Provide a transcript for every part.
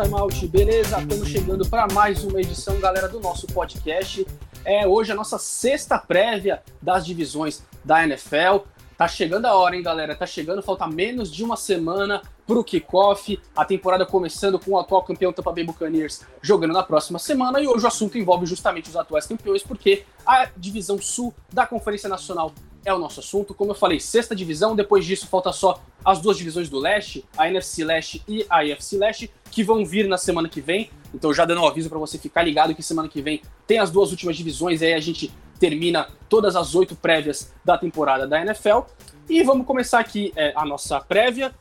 Timeout, beleza? Estamos chegando para mais uma edição, galera, do nosso podcast. É hoje a nossa sexta prévia das divisões da NFL. Tá chegando a hora, hein, galera? Tá chegando, falta menos de uma semana pro kickoff. A temporada começando com o atual campeão Tampa Bay Buccaneers jogando na próxima semana. E hoje o assunto envolve justamente os atuais campeões, porque a divisão sul da Conferência Nacional é o nosso assunto. Como eu falei, sexta divisão, depois disso falta só as duas divisões do leste, a NFC Leste e a AFC Leste, que vão vir na semana que vem. Então já dando um aviso para você ficar ligado que semana que vem tem as duas últimas divisões, e aí a gente termina todas as oito prévias da temporada da NFL. E vamos começar aqui é, a nossa prévia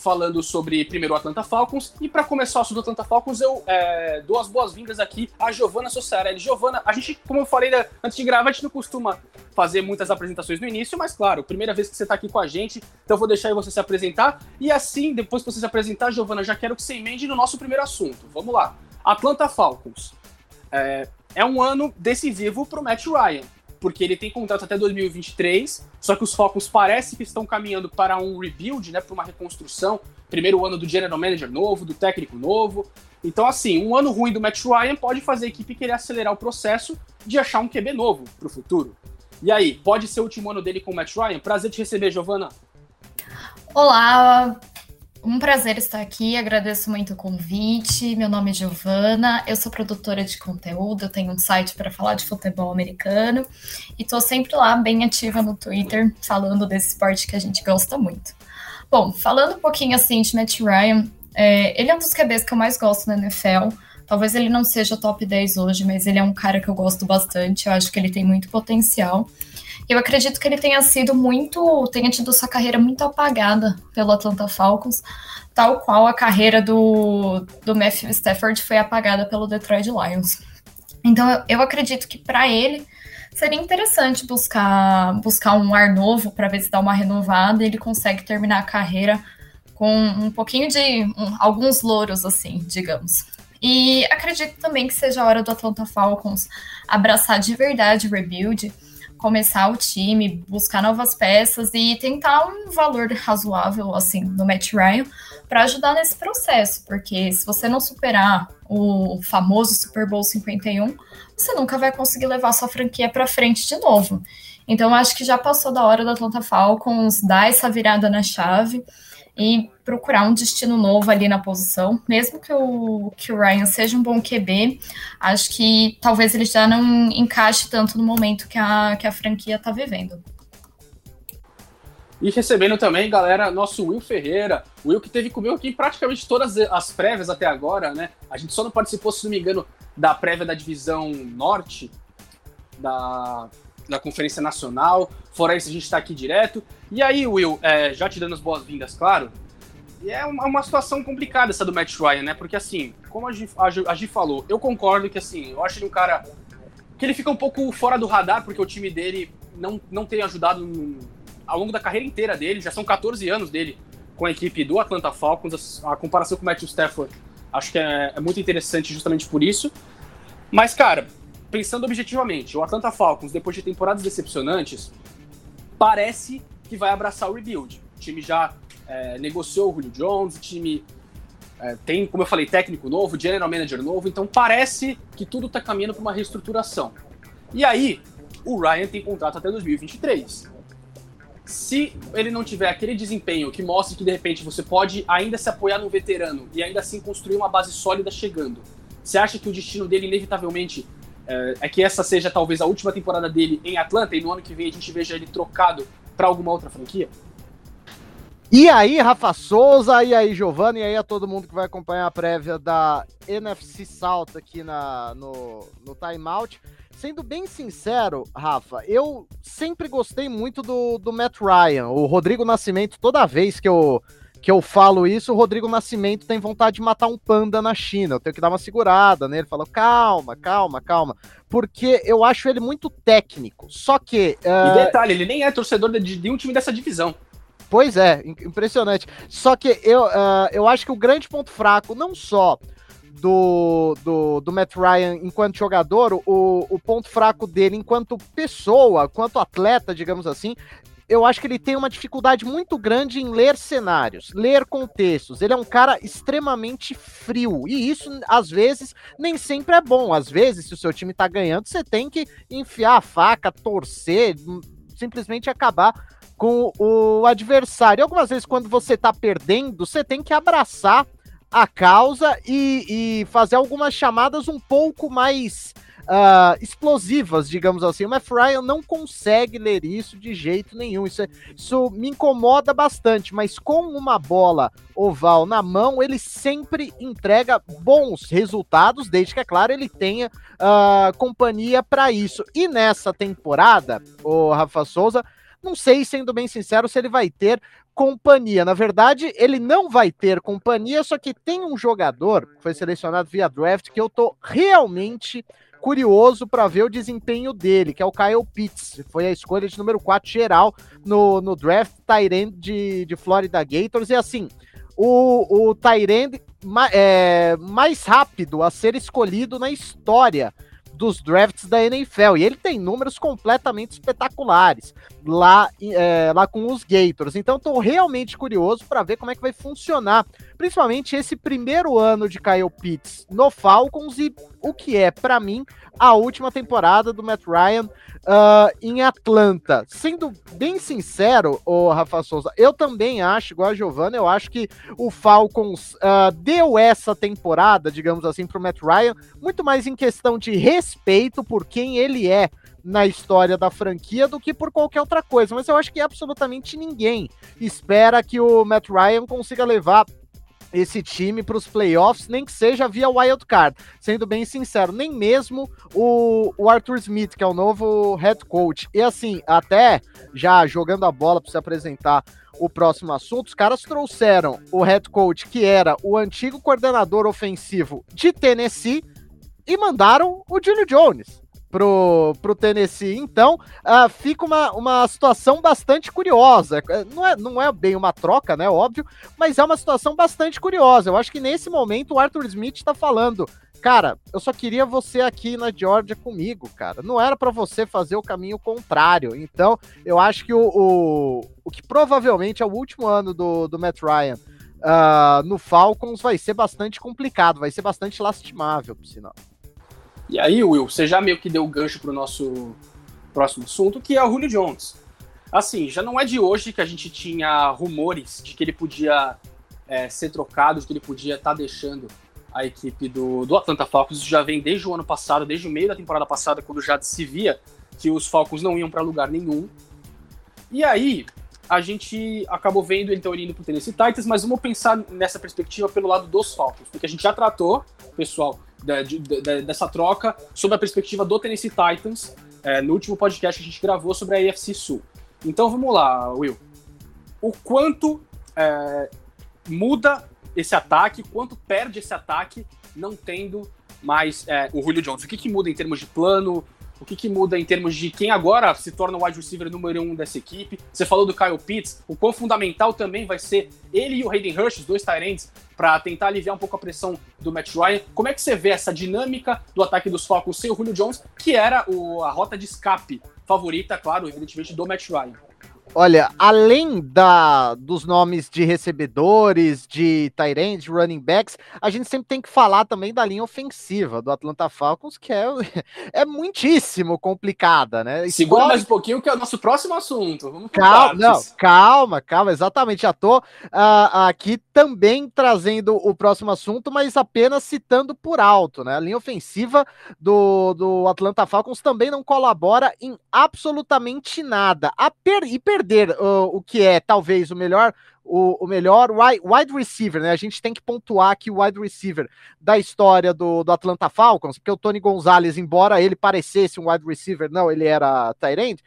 falando sobre primeiro o Atlanta Falcons. E para começar o assunto do Atlanta Falcons, eu é, dou as boas-vindas aqui a Giovana Sossarelli. Giovana, a gente, como eu falei né, antes de gravar, a gente não costuma fazer muitas apresentações no início, mas claro, primeira vez que você está aqui com a gente, então vou deixar você se apresentar. E assim, depois que você se apresentar, Giovana, já quero que você emende no nosso primeiro assunto. Vamos lá. Atlanta Falcons. É, é um ano decisivo para o Matt Ryan porque ele tem contrato até 2023, só que os Falcons parece que estão caminhando para um rebuild, né, para uma reconstrução. Primeiro ano do general manager novo, do técnico novo. Então, assim, um ano ruim do Matt Ryan pode fazer a equipe querer acelerar o processo de achar um QB novo para o futuro. E aí, pode ser o último ano dele com o Matt Ryan? Prazer te receber, Giovana. Olá, um prazer estar aqui, agradeço muito o convite. Meu nome é Giovana, eu sou produtora de conteúdo, eu tenho um site para falar de futebol americano e estou sempre lá, bem ativa no Twitter, falando desse esporte que a gente gosta muito. Bom, falando um pouquinho assim de Matt Ryan, é, ele é um dos QBs que eu mais gosto na NFL. Talvez ele não seja top 10 hoje, mas ele é um cara que eu gosto bastante, eu acho que ele tem muito potencial. Eu acredito que ele tenha sido muito, tenha tido sua carreira muito apagada pelo Atlanta Falcons, tal qual a carreira do, do Matthew Stafford foi apagada pelo Detroit Lions. Então eu, eu acredito que para ele seria interessante buscar, buscar um ar novo para ver se dá uma renovada e ele consegue terminar a carreira com um pouquinho de um, alguns louros, assim, digamos. E acredito também que seja a hora do Atlanta Falcons abraçar de verdade o rebuild começar o time, buscar novas peças e tentar um valor razoável assim no Matt Ryan para ajudar nesse processo, porque se você não superar o famoso Super Bowl 51, você nunca vai conseguir levar sua franquia para frente de novo. Então acho que já passou da hora do Atlanta Falcons dar essa virada na chave e procurar um destino novo ali na posição, mesmo que o, que o Ryan seja um bom QB, acho que talvez ele já não encaixe tanto no momento que a, que a franquia está vivendo. E recebendo também, galera, nosso Will Ferreira. O Will que teve comigo aqui em praticamente todas as prévias até agora, né? A gente só não participou, se não me engano, da prévia da divisão norte da, da Conferência Nacional. Fora isso, a gente está aqui direto. E aí, Will, é, já te dando as boas-vindas, claro. é uma, uma, situação complicada essa do Matt Ryan, né? Porque, assim, como a Gi, a, Gi falou, eu concordo que, assim, eu acho ele um cara que ele fica um pouco fora do radar, porque o time dele não, não tem ajudado no, ao longo da carreira inteira dele, já são 14 anos dele com a equipe do Atlanta Falcons, a, a comparação com o Matthew Stafford acho que é, é muito interessante justamente por isso. Mas, cara, pensando objetivamente, o Atlanta Falcons, depois de temporadas decepcionantes, parece que vai abraçar o rebuild. O time já é, negociou o Julio Jones, o time é, tem, como eu falei, técnico novo, general manager novo, então parece que tudo está caminhando para uma reestruturação. E aí, o Ryan tem contrato até 2023. Se ele não tiver aquele desempenho que mostre que de repente você pode ainda se apoiar num veterano e ainda assim construir uma base sólida chegando, você acha que o destino dele inevitavelmente é, é que essa seja talvez a última temporada dele em Atlanta e no ano que vem a gente veja ele trocado para alguma outra franquia? E aí, Rafa Souza, e aí, Giovanni, e aí a todo mundo que vai acompanhar a prévia da NFC South aqui na, no, no Timeout. Sendo bem sincero, Rafa, eu sempre gostei muito do, do Matt Ryan. O Rodrigo Nascimento, toda vez que eu, que eu falo isso, o Rodrigo Nascimento tem vontade de matar um panda na China. Eu tenho que dar uma segurada nele. Fala, calma, calma, calma. Porque eu acho ele muito técnico. Só que. Uh... E detalhe, ele nem é torcedor de, de um time dessa divisão. Pois é, impressionante. Só que eu, uh, eu acho que o grande ponto fraco, não só do, do, do Matt Ryan enquanto jogador, o, o ponto fraco dele enquanto pessoa, quanto atleta, digamos assim, eu acho que ele tem uma dificuldade muito grande em ler cenários, ler contextos. Ele é um cara extremamente frio. E isso, às vezes, nem sempre é bom. Às vezes, se o seu time tá ganhando, você tem que enfiar a faca, torcer, simplesmente acabar com o adversário. Algumas vezes, quando você tá perdendo, você tem que abraçar a causa e, e fazer algumas chamadas um pouco mais uh, explosivas, digamos assim. O Matt Ryan não consegue ler isso de jeito nenhum. Isso, é, isso me incomoda bastante, mas com uma bola oval na mão, ele sempre entrega bons resultados, desde que, é claro, ele tenha uh, companhia para isso. E nessa temporada, o Rafa Souza, não sei, sendo bem sincero, se ele vai ter companhia. Na verdade, ele não vai ter companhia, só que tem um jogador que foi selecionado via draft que eu tô realmente curioso para ver o desempenho dele, que é o Kyle Pitts. Foi a escolha de número 4 geral no, no draft Tyrande de, de Florida Gators. E assim, o, o Tyrande é, mais rápido a ser escolhido na história dos drafts da NFL. E ele tem números completamente espetaculares lá, é, lá com os Gators. Então estou realmente curioso para ver como é que vai funcionar, principalmente esse primeiro ano de Kyle Pitts no Falcons e o que é, para mim, a última temporada do Matt Ryan uh, em Atlanta. Sendo bem sincero, o Rafa Souza, eu também acho, igual a Giovanna, eu acho que o Falcons uh, deu essa temporada, digamos assim, pro Matt Ryan, muito mais em questão de respeito por quem ele é na história da franquia do que por qualquer outra coisa. Mas eu acho que absolutamente ninguém espera que o Matt Ryan consiga levar esse time para os playoffs, nem que seja via wild card. Sendo bem sincero, nem mesmo o, o, Arthur Smith, que é o novo head coach. E assim, até já jogando a bola para se apresentar o próximo assunto, os caras trouxeram o head coach, que era o antigo coordenador ofensivo de Tennessee, e mandaram o Julio Jones pro, pro Tennessee. Então, uh, fica uma, uma situação bastante curiosa. É, não é, não é bem uma troca, né? Óbvio, mas é uma situação bastante curiosa. Eu acho que nesse momento o Arthur Smith está falando. Cara, eu só queria você aqui na Georgia comigo, cara. Não era para você fazer o caminho contrário. Então, eu acho que o, o, o que provavelmente é o último ano do, do Matt Ryan uh, no Falcons vai ser bastante complicado, vai ser bastante lastimável, por sinal. E aí, Will, você já meio que deu o gancho para o nosso próximo assunto, que é o Julio Jones. Assim, já não é de hoje que a gente tinha rumores de que ele podia é, ser trocado, de que ele podia estar tá deixando a equipe do, do Atlanta Falcons. Isso já vem desde o ano passado, desde o meio da temporada passada, quando já se via que os Falcons não iam para lugar nenhum. E aí, a gente acabou vendo ele então indo para o Tennessee Titans, mas vamos pensar nessa perspectiva pelo lado dos Falcons, porque a gente já tratou, pessoal, de, de, dessa troca sobre a perspectiva do Tennessee Titans é, no último podcast que a gente gravou sobre a AFC Sul. Então vamos lá, Will. O quanto é, muda esse ataque, quanto perde esse ataque não tendo mais é, o Julio Jones? O que, que muda em termos de plano? O que, que muda em termos de quem agora se torna o wide receiver número um dessa equipe? Você falou do Kyle Pitts, o quão fundamental também vai ser ele e o Hayden Hurst, os dois Tyrants, para tentar aliviar um pouco a pressão do Matt Ryan. Como é que você vê essa dinâmica do ataque dos Falcons sem o Julio Jones, que era o, a rota de escape favorita, claro, evidentemente, do Matt Ryan? Olha, além da, dos nomes de recebedores, de Tyrants, de running backs, a gente sempre tem que falar também da linha ofensiva do Atlanta Falcons, que é, é muitíssimo complicada, né? Segura mais um pouquinho que é o nosso próximo assunto. Vamos calma, não, calma, calma, exatamente. Já tô uh, aqui também trazendo o próximo assunto, mas apenas citando por alto, né? A linha ofensiva do, do Atlanta Falcons também não colabora em absolutamente nada. A per, e per perder uh, o que é talvez o melhor o, o, melhor wide receiver, né? A gente tem que pontuar aqui o wide receiver da história do, do Atlanta Falcons, porque o Tony Gonzalez, embora ele parecesse um wide receiver, não, ele era tight end,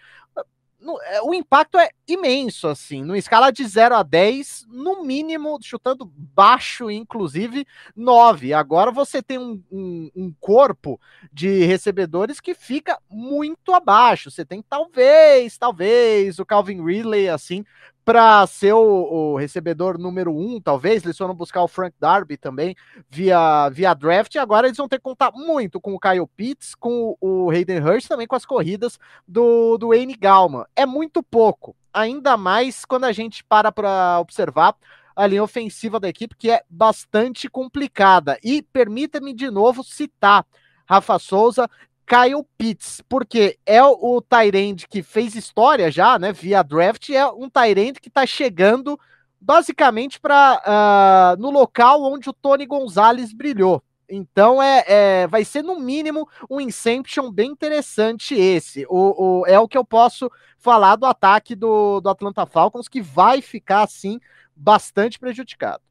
o impacto é imenso, assim, numa escala de 0 a 10, no mínimo, chutando baixo, inclusive, 9. Agora você tem um, um, um, corpo de recebedores que fica muito abaixo. Você tem talvez, talvez, o Calvin Ridley, assim, para ser o, o, recebedor número um, talvez. Eles foram buscar o Frank Darby também via, via draft. E agora eles vão ter que contar muito com o Kyle Pitts, com o Hayden Hurst, também com as corridas do, do Wayne Gallman. É muito pouco, ainda mais quando a gente para para observar a linha ofensiva da equipe, que é bastante complicada. E permita-me de novo citar Rafa Souza, Kyle Pitts, porque é o, Tyrande que fez história já, né, via draft, é um Tyrande que está chegando basicamente para uh, ah, no local onde o Tony Gonzalez brilhou. Então é, é, vai ser no mínimo um Inception bem interessante esse. O, o, é o que eu posso falar do ataque do, do Atlanta Falcons, que vai ficar assim bastante prejudicado.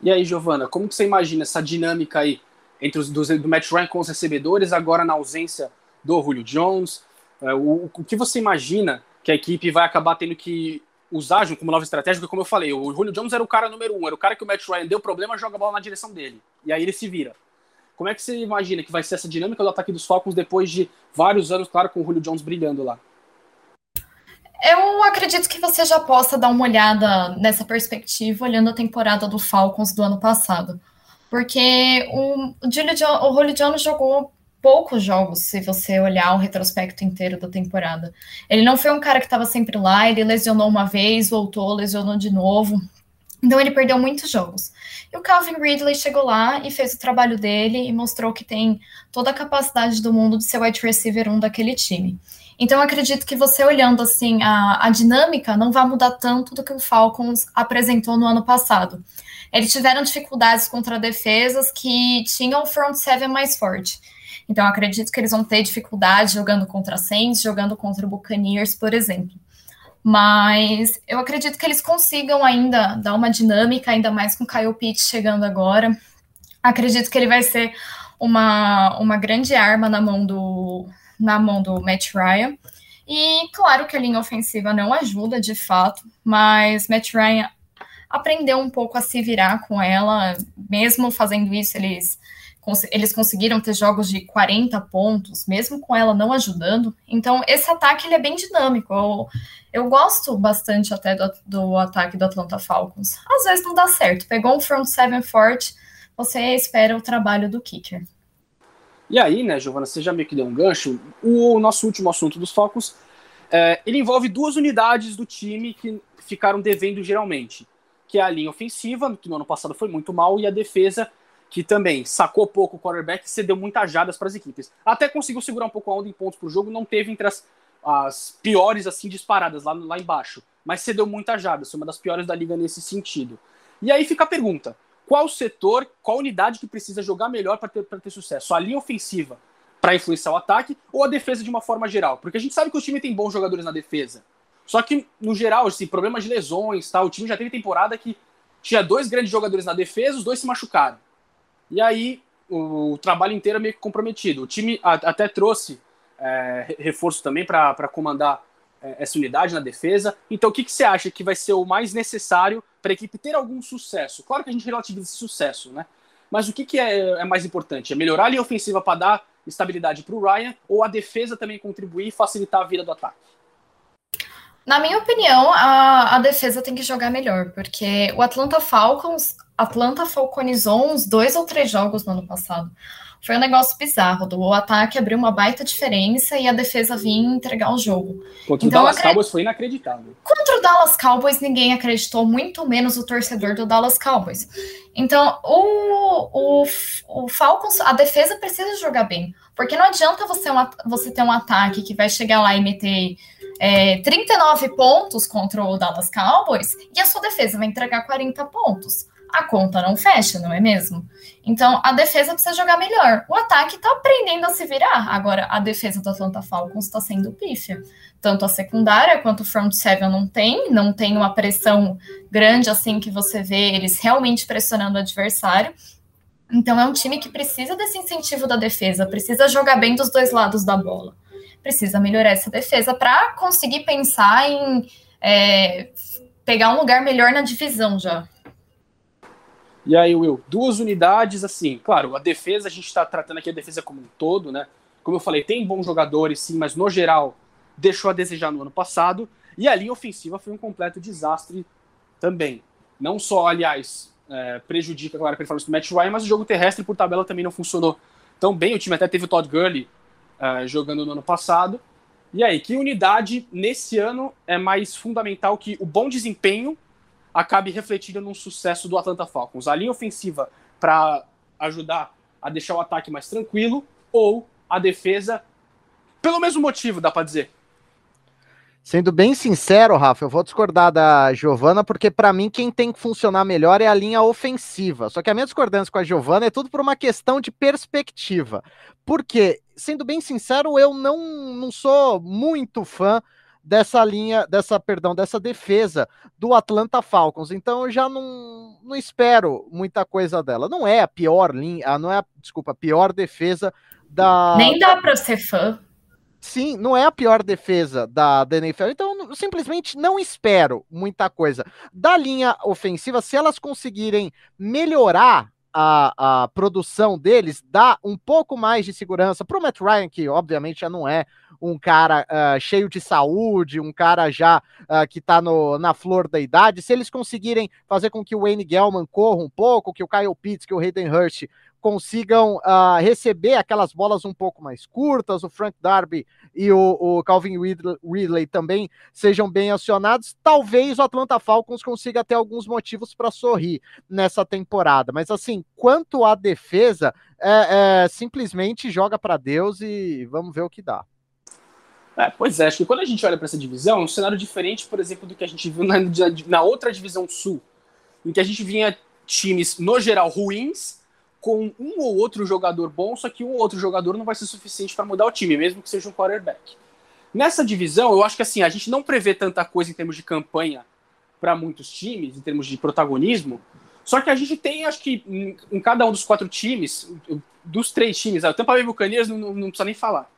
E aí, Giovana, como que você imagina essa dinâmica aí entre os do, do Matt Ryan com os recebedores, agora na ausência do Julio Jones? É, o, o que você imagina que a equipe vai acabar tendo que usar como nova estratégia? Porque, como eu falei, o Julio Jones era o cara número um, era o cara que o Matt Ryan deu problema, joga a bola na direção dele. E aí ele se vira. Como é que você imagina que vai ser essa dinâmica do ataque dos Falcons depois de vários anos, claro, com o Julio Jones brilhando lá? Eu acredito que você já possa dar uma olhada nessa perspectiva, olhando a temporada do Falcons do ano passado. Porque o, Julio, o Julio Jones jogou poucos jogos, se você olhar o retrospecto inteiro da temporada. Ele não foi um cara que estava sempre lá, ele lesionou uma vez, voltou, lesionou de novo. Então ele perdeu muitos jogos. E o Calvin Ridley chegou lá e fez o trabalho dele e mostrou que tem toda a capacidade do mundo de ser wide receiver um daquele time. Então, acredito que você olhando assim a, a dinâmica não vai mudar tanto do que o Falcons apresentou no ano passado. Eles tiveram dificuldades contra defesas que tinham o front seven mais forte. Então, acredito que eles vão ter dificuldade jogando contra Saints, jogando contra o Buccaneers, por exemplo. Mas eu acredito que eles consigam ainda dar uma dinâmica, ainda mais com o Kyle Pitts chegando agora. Acredito que ele vai ser uma, uma grande arma na mão do, na mão do Matt Ryan. E claro que a linha ofensiva não ajuda de fato, mas Matt Ryan aprendeu um pouco a se virar com ela, mesmo fazendo isso, eles, eles conseguiram ter jogos de 40 pontos, mesmo com ela não ajudando. Então, esse ataque ele é bem dinâmico. Eu, eu gosto bastante até do, do ataque do Atlanta Falcons. Às vezes não dá certo. Pegou um front seven forte, você espera o trabalho do kicker. E aí, né, Giovana, você já meio que deu um gancho. O nosso último assunto dos focos, é, ele envolve duas unidades do time que ficaram devendo geralmente, que é a linha ofensiva, que no ano passado foi muito mal, e a defesa, que também sacou pouco o quarterback e cedeu muitas jadas para as equipes. Até conseguiu segurar um pouco a onda em pontos o jogo, não teve entre as, as piores assim disparadas lá, lá embaixo, mas cedeu muitas jadas, foi uma das piores da liga nesse sentido. E aí fica a pergunta: qual setor, qual unidade que precisa jogar melhor para ter, ter sucesso? A linha ofensiva para influenciar o ataque ou a defesa de uma forma geral? Porque a gente sabe que o time tem bons jogadores na defesa. Só que, no geral, assim, problemas de lesões, tá? o time já teve temporada que tinha dois grandes jogadores na defesa, os dois se machucaram. E aí o, o trabalho inteiro é meio que comprometido. O time a, até trouxe é, reforço também para comandar é, essa unidade na defesa. Então, o que, que você acha que vai ser o mais necessário para a equipe ter algum sucesso? Claro que a gente relativiza esse sucesso, né? Mas o que, que é, é mais importante? É melhorar a linha ofensiva para dar estabilidade para o Ryan ou a defesa também contribuir e facilitar a vida do ataque? Na minha opinião, a, a defesa tem que jogar melhor, porque o Atlanta Falcons, Atlanta falconizou uns dois ou três jogos no ano passado. Foi um negócio bizarro. O ataque abriu uma baita diferença e a defesa vinha entregar o jogo. Contra então, o Dallas acred... Cowboys foi inacreditável. Contra o Dallas Cowboys, ninguém acreditou, muito menos o torcedor do Dallas Cowboys. Então, o, o, o Falcons, a defesa precisa jogar bem. Porque não adianta você, um, você ter um ataque que vai chegar lá e meter é, 39 pontos contra o Dallas Cowboys e a sua defesa vai entregar 40 pontos a conta não fecha, não é mesmo? Então a defesa precisa jogar melhor. O ataque está aprendendo a se virar. Agora, a defesa do Atlanta Falcons está sendo pífia. Tanto a secundária quanto o front seven não tem, não tem uma pressão grande assim que você vê eles realmente pressionando o adversário. Então é um time que precisa desse incentivo da defesa, precisa jogar bem dos dois lados da bola. Precisa melhorar essa defesa para conseguir pensar em é, pegar um lugar melhor na divisão já. E aí, Will, duas unidades, assim, claro, a defesa, a gente está tratando aqui a defesa como um todo, né? Como eu falei, tem bons jogadores, sim, mas no geral deixou a desejar no ano passado. E a linha ofensiva foi um completo desastre também. Não só, aliás, é, prejudica claro, a performance do Matt Ryan, mas o jogo terrestre por tabela também não funcionou tão bem. O time até teve o Todd Gurley uh, jogando no ano passado. E aí, que unidade nesse ano é mais fundamental que o bom desempenho acabe refletindo no sucesso do Atlanta Falcons? A linha ofensiva para ajudar a deixar o ataque mais tranquilo ou a defesa, pelo mesmo motivo, dá para dizer? Sendo bem sincero, Rafa, eu vou discordar da Giovana, porque para mim quem tem que funcionar melhor é a linha ofensiva. Só que a minha discordância com a Giovana é tudo por uma questão de perspectiva. Porque, sendo bem sincero, eu não, não sou muito fã dessa linha, dessa, perdão, dessa defesa do Atlanta Falcons. Então eu já não, não espero muita coisa dela. Não é a pior linha, não é, a, desculpa, a pior defesa da. Nem dá para ser fã. Sim, não é a pior defesa da, da NFL, então simplesmente não espero muita coisa. Da linha ofensiva, se elas conseguirem melhorar a, a produção deles, dá um pouco mais de segurança para o Matt Ryan, que obviamente já não é um cara uh, cheio de saúde, um cara já uh, que está na flor da idade. Se eles conseguirem fazer com que o Wayne Gellman corra um pouco, que o Kyle Pitts, que o Hayden Hurst consigam uh, receber aquelas bolas um pouco mais curtas, o Frank Darby e o, o Calvin Ridley também sejam bem acionados, talvez o Atlanta Falcons consiga ter alguns motivos para sorrir nessa temporada. Mas assim, quanto à defesa, é, é simplesmente joga para Deus e vamos ver o que dá. É, pois é, acho que quando a gente olha para essa divisão, é um cenário diferente, por exemplo, do que a gente viu na, na outra divisão sul, em que a gente vinha times, no geral, ruins com um ou outro jogador bom, só que um ou outro jogador não vai ser suficiente para mudar o time, mesmo que seja um quarterback. Nessa divisão, eu acho que assim, a gente não prevê tanta coisa em termos de campanha para muitos times, em termos de protagonismo, só que a gente tem, acho que em, em cada um dos quatro times, dos três times, o Tampa Bay Buccaneers não, não, não precisa nem falar,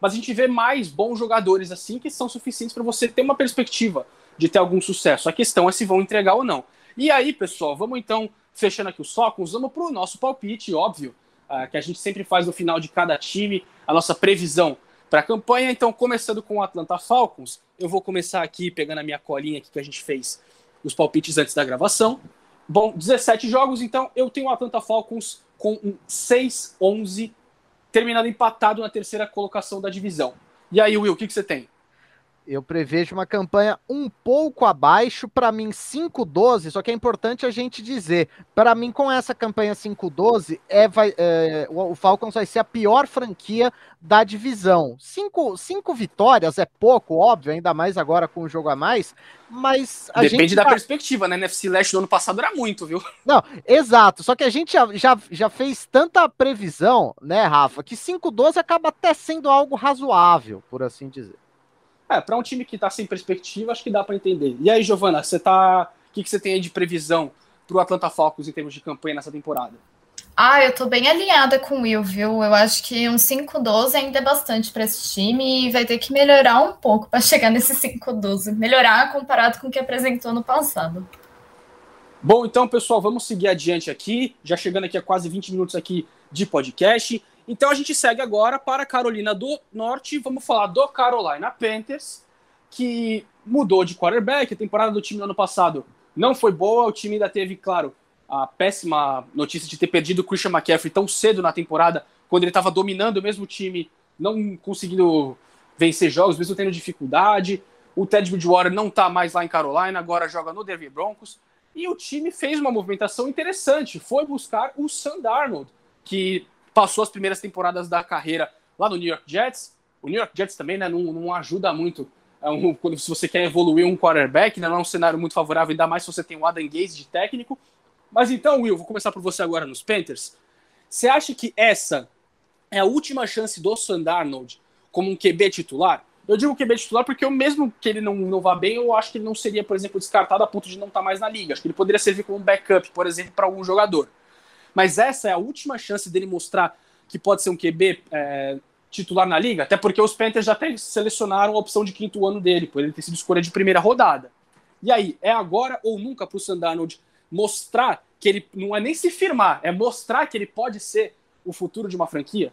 mas a gente vê mais bons jogadores assim que são suficientes para você ter uma perspectiva de ter algum sucesso. A questão é se vão entregar ou não. E aí, pessoal, vamos então fechando aqui os focos, vamos para o nosso palpite, óbvio, uh, que a gente sempre faz no final de cada time, a nossa previsão para a campanha. Então, começando com o Atlanta Falcons, eu vou começar aqui pegando a minha colinha que a gente fez os palpites antes da gravação. Bom, 17 jogos, então eu tenho o Atlanta Falcons com um 6-11, terminando empatado na terceira colocação da divisão. E aí, Will, o que, que você tem? Eu prevejo uma campanha um pouco abaixo, para mim 5-12, só que é importante a gente dizer, para mim com essa campanha 5-12, é, vai, é, o Falcons vai ser a pior franquia da divisão. Cinco, cinco vitórias é pouco, óbvio, ainda mais agora com o jogo a mais, mas a Depende gente da perspectiva, né? NFC Leste do ano passado era muito, viu? Não, exato, só que a gente já, já, já fez tanta previsão, né, Rafa, que 5-12 acaba até sendo algo razoável, por assim dizer. É, para um time que está sem perspectiva, acho que dá para entender. E aí, Giovana, você tá. O que, que você tem aí de previsão para o Atlanta Falcons em termos de campanha nessa temporada? Ah, eu tô bem alinhada com o Will, viu? Eu acho que um 5-12 ainda é bastante para esse time e vai ter que melhorar um pouco para chegar nesse 5-12. Melhorar comparado com o que apresentou no passado. Bom, então, pessoal, vamos seguir adiante aqui. Já chegando aqui a quase 20 minutos aqui de podcast. Então a gente segue agora para a Carolina do Norte. Vamos falar do Carolina Panthers, que mudou de quarterback. A temporada do time no ano passado não foi boa. O time ainda teve, claro, a péssima notícia de ter perdido o Christian McCaffrey tão cedo na temporada, quando ele estava dominando o mesmo time, não conseguindo vencer jogos, mesmo tendo dificuldade. O Ted Bridgewater não está mais lá em Carolina, agora joga no Denver Broncos. E o time fez uma movimentação interessante, foi buscar o Sam Darnold, que passou as primeiras temporadas da carreira lá no New York Jets. O New York Jets também né, não, não ajuda muito é um, quando, se você quer evoluir um quarterback, né, não é um cenário muito favorável, ainda mais se você tem o Adam Gaze de técnico. Mas então, Will, vou começar por você agora nos Panthers. Você acha que essa é a última chance do Sandarnold como um QB titular? Eu digo QB titular porque eu mesmo que ele não, não vá bem, eu acho que ele não seria, por exemplo, descartado a ponto de não estar mais na liga. Acho que ele poderia servir como um backup, por exemplo, para algum jogador. Mas essa é a última chance dele mostrar que pode ser um QB é, titular na liga, até porque os Panthers já até selecionaram a opção de quinto ano dele, por ele ter sido escolha de primeira rodada. E aí, é agora ou nunca para o Sandarnold mostrar que ele não é nem se firmar, é mostrar que ele pode ser o futuro de uma franquia?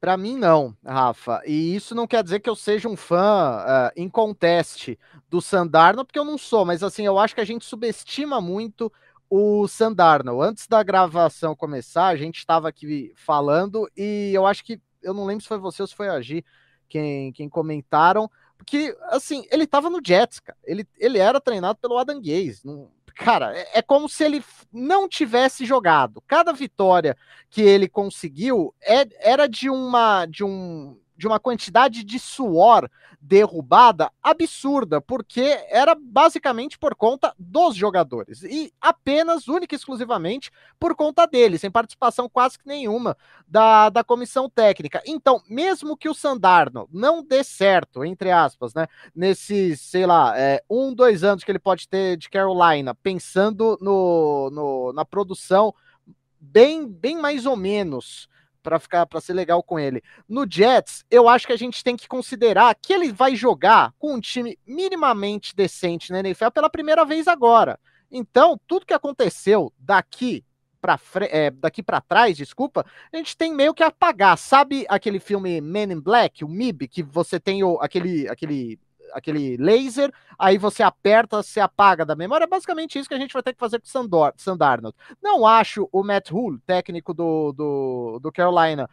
Para mim, não, Rafa. E isso não quer dizer que eu seja um fã uh, em conteste do Sandarno, porque eu não sou, mas assim, eu acho que a gente subestima muito o Sandarno. Antes da gravação começar, a gente estava aqui falando e eu acho que, eu não lembro se foi você ou se foi a Gi quem, quem comentaram, porque, assim, ele estava no Jets, cara. Ele, ele era treinado pelo Adam Gaze. Não, cara, é, é, como se ele não tivesse jogado. Cada vitória que ele conseguiu é, era de uma de um de uma quantidade de suor derrubada absurda, porque era basicamente por conta dos jogadores e apenas, única e exclusivamente por conta deles, sem participação quase que nenhuma da, da comissão técnica. Então, mesmo que o Sandarno não dê certo, entre aspas, né, nesses, sei lá, é, um, dois anos que ele pode ter de Carolina, pensando no, no na produção bem, bem mais ou menos para ficar para ser legal com ele. No Jets, eu acho que a gente tem que considerar que ele vai jogar com um time minimamente decente na NFL pela primeira vez agora. Então, tudo que aconteceu daqui para é, daqui para trás, desculpa, a gente tem meio que apagar. Sabe aquele filme Men in Black, o MIB, que você tem o, aquele aquele aquele laser, aí você aperta, se apaga da memória. É basicamente isso que a gente vai ter que fazer com o Sandor, Sandarnold. Não acho o Matt Rule, técnico do, do, do Carolina,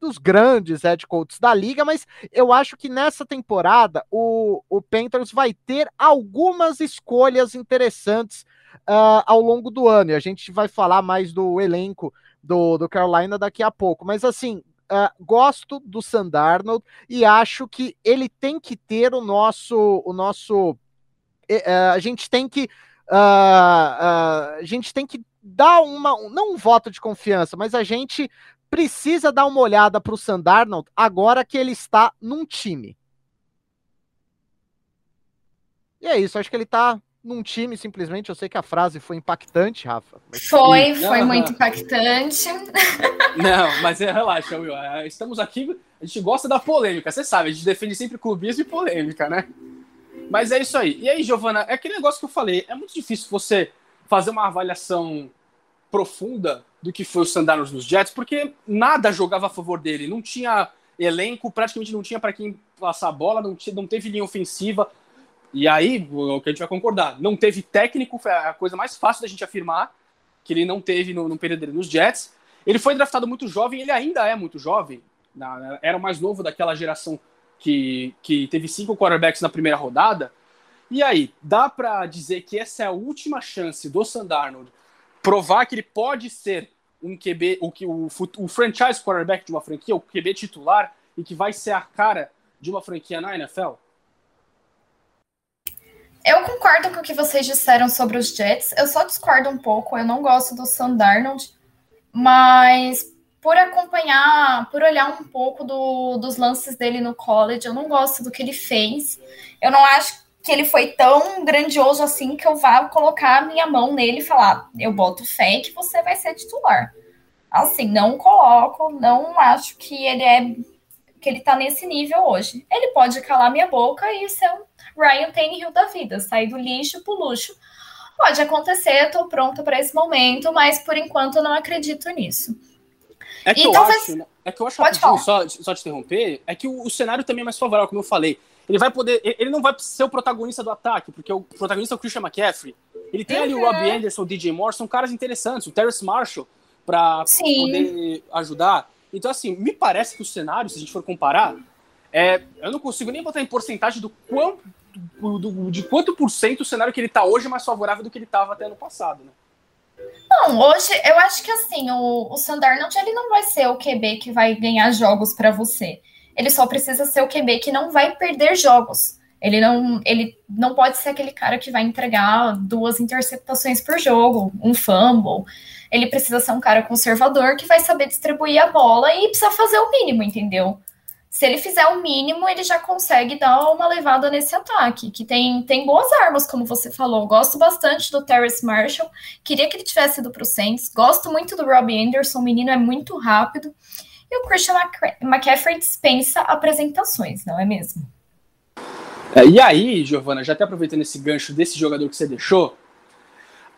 dos grandes head coaches da liga, mas eu acho que nessa temporada o, o Panthers vai ter algumas escolhas interessantes uh, ao longo do ano. E a gente vai falar mais do elenco do, do Carolina daqui a pouco. Mas assim, Uh, gosto do Sandarnold e acho que ele tem que ter o nosso o nosso uh, a gente tem que uh, a gente tem que dar uma não um voto de confiança mas a gente precisa dar uma olhada para o Sandarnold agora que ele está num time. E é isso acho que ele está num time, simplesmente. Eu sei que a frase foi impactante, Rafa. Foi, foi muito impactante. Não, mas é, relaxa, Will. É, estamos aqui, a gente gosta da polêmica, você sabe, a gente defende sempre clubismo e polêmica, né? Mas é isso aí. E aí, Giovana, é aquele negócio que eu falei, é muito difícil você fazer uma avaliação profunda do que foi o Sandaros nos Jets, porque nada jogava a favor dele, não tinha elenco, praticamente não tinha para quem passar a bola, não, tinha, não teve linha ofensiva, e aí, o que a gente vai concordar, não teve técnico, foi a coisa mais fácil da gente afirmar, que ele não teve no, no período dele nos Jets. Ele foi draftado muito jovem, ele ainda é muito jovem, na, era o mais novo daquela geração que, que teve cinco quarterbacks na primeira rodada. E aí, dá para dizer que essa é a última chance do Sandarnold provar que ele pode ser um QB, o, o, o franchise quarterback de uma franquia, o QB titular, e que vai ser a cara de uma franquia na NFL? Eu concordo com o que vocês disseram sobre os Jets. Eu só discordo um pouco. Eu não gosto do Sam Darnold, mas por acompanhar, por olhar um pouco do, dos lances dele no college, eu não gosto do que ele fez. Eu não acho que ele foi tão grandioso assim que eu vá colocar a minha mão nele e falar: eu boto fé que você vai ser titular. Assim, não coloco, não acho que ele é que ele tá nesse nível hoje. Ele pode calar minha boca e ser um Ryan Tannehill da vida, sair do lixo pro luxo. Pode acontecer, estou pronta para esse momento, mas por enquanto eu não acredito nisso. É que, eu, talvez... acho, né? é que eu acho Pode falar. Só, só te interromper, é que o, o, cenário também é mais favorável, como eu falei. Ele vai poder. Ele não vai ser o protagonista do ataque, porque o protagonista é o Christian McCaffrey. Ele tem uhum. ali o Robbie uhum. Anderson, o DJ Moore, são caras interessantes, o Terrence Marshall, para poder ajudar. Então, assim, me parece que o cenário, se a gente for comparar, é, eu não consigo nem botar em porcentagem do quão do, de quanto por cento o cenário que ele está hoje é mais favorável do que ele estava até no passado, né? Não, hoje eu acho que assim, o, o Sandarnold ele não vai ser o QB que vai ganhar jogos para você. Ele só precisa ser o QB que não vai perder jogos. Ele não, ele não pode ser aquele cara que vai entregar duas interceptações por jogo, um fumble. Ele precisa ser um cara conservador que vai saber distribuir a bola e precisa fazer o mínimo, entendeu? Se ele fizer o mínimo, ele já consegue dar uma levada nesse ataque, que tem, tem boas armas, como você falou. Gosto bastante do Terrace Marshall, queria que ele tivesse ido para o Saints. Gosto muito do Robbie Anderson, o menino é muito rápido. E o Christian McCaffrey dispensa apresentações, não é mesmo? É, e aí, Giovana, já até aproveitando esse gancho desse jogador que você deixou,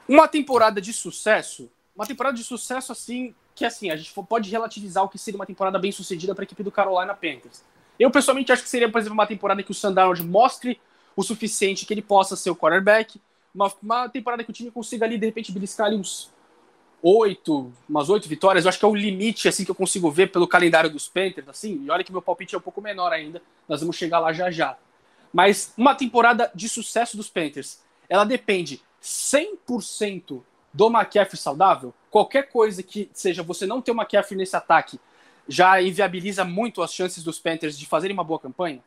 uma temporada de sucesso, uma temporada de sucesso assim que assim, a gente pode relativizar o que seria uma temporada bem sucedida para a equipe do Carolina Panthers. Eu pessoalmente acho que seria, por exemplo, uma temporada que o Sandarnold mostre o suficiente que ele possa ser o quarterback, uma, uma temporada que o time consiga ali, de repente, beliscar ali uns oito, umas oito vitórias, eu acho que é o limite assim que eu consigo ver pelo calendário dos Panthers, assim, e olha que meu palpite é um pouco menor ainda, nós vamos chegar lá já já. Mas uma temporada de sucesso dos Panthers, ela depende 100% do McCaffrey saudável. Qualquer coisa que seja você não ter o McCaffrey nesse ataque já inviabiliza muito as chances dos Panthers de fazerem uma boa campanha?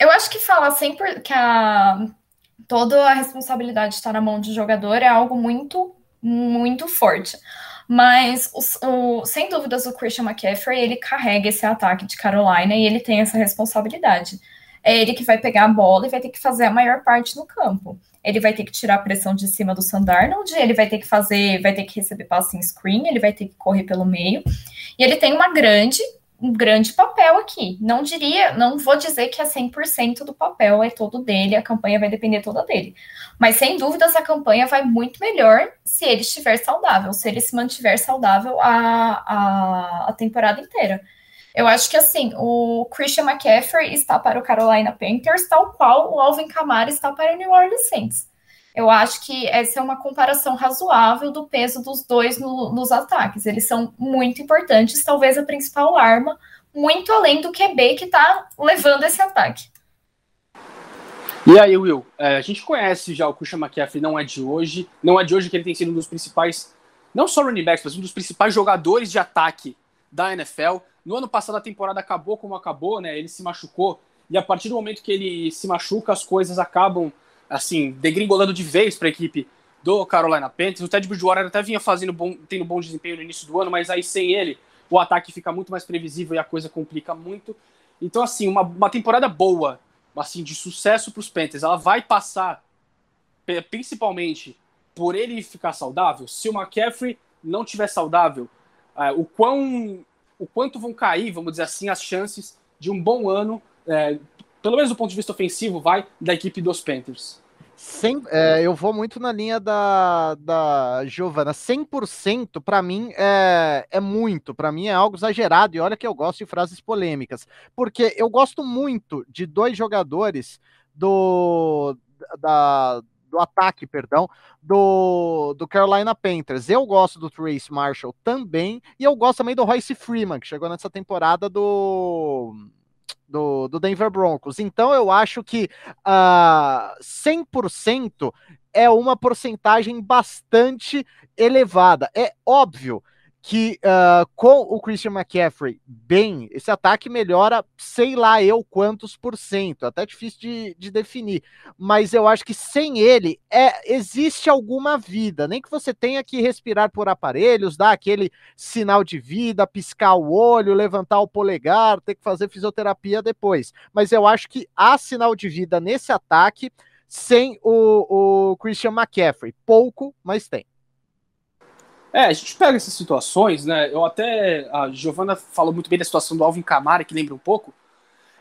Eu acho que falar sempre que a toda a responsabilidade está na mão do jogador é algo muito muito forte. Mas, o, o, sem dúvidas, o Christian McCaffrey, ele carrega esse ataque de Carolina e ele tem essa responsabilidade. É ele que vai pegar a bola e vai ter que fazer a maior parte no campo. Ele vai ter que tirar a pressão de cima do Sandarnold, ele vai ter que fazer, vai ter que receber passing screen, ele vai ter que correr pelo meio. E ele tem uma grande um grande papel aqui. Não diria, não vou dizer que é 100% do papel é todo dele, a campanha vai depender toda dele. Mas sem dúvidas a campanha vai muito melhor se ele estiver saudável, se ele se mantiver saudável a, a, a temporada inteira. Eu acho que assim, o Christian McCaffrey está para o Carolina Panthers, tal qual o Alvin Kamara está para o New Orleans Saints. Eu acho que essa é uma comparação razoável do peso dos dois no, nos ataques. Eles são muito importantes, talvez a principal arma, muito além do QB que está levando esse ataque. E aí, Will, é, a gente conhece já o Christian McCaffrey, não é de hoje. Não é de hoje que ele tem sido um dos principais, não só running backs, mas um dos principais jogadores de ataque da NFL. No ano passado a temporada acabou como acabou, né? Ele se machucou. E a partir do momento que ele se machuca, as coisas acabam assim, degringolando de vez para a equipe do Carolina Panthers. O Ted Bridgewater até vinha fazendo bom, tendo bom desempenho no início do ano, mas aí sem ele o ataque fica muito mais previsível e a coisa complica muito. Então, assim, uma, uma temporada boa, assim, de sucesso para os Panthers, ela vai passar principalmente por ele ficar saudável. Se o McCaffrey não tiver saudável, é, o, quão, o quanto vão cair, vamos dizer assim, as chances de um bom ano, é, pelo menos do ponto de vista ofensivo, vai da equipe dos Panthers. Sem, é, eu vou muito na linha da, da Giovana. 100% para mim é, é muito, para mim é algo exagerado. E olha que eu gosto de frases polêmicas, porque eu gosto muito de dois jogadores do, da, do ataque, perdão, do, do Carolina Panthers. Eu gosto do Trace Marshall também, e eu gosto também do Royce Freeman, que chegou nessa temporada do do, do Denver Broncos. Então eu acho que uh, ah, 100% é uma porcentagem bastante elevada. É óbvio que uh, com o Christian McCaffrey bem, esse ataque melhora, sei lá eu quantos por cento, até difícil de, de definir, mas eu acho que sem ele é, existe alguma vida, nem que você tenha que respirar por aparelhos, dar aquele sinal de vida, piscar o olho, levantar o polegar, ter que fazer fisioterapia depois, mas eu acho que há sinal de vida nesse ataque sem o, o Christian McCaffrey, pouco, mas tem. É, a gente pega essas situações, né? Eu até. A Giovana falou muito bem da situação do Alvin Kamara, que lembra um pouco.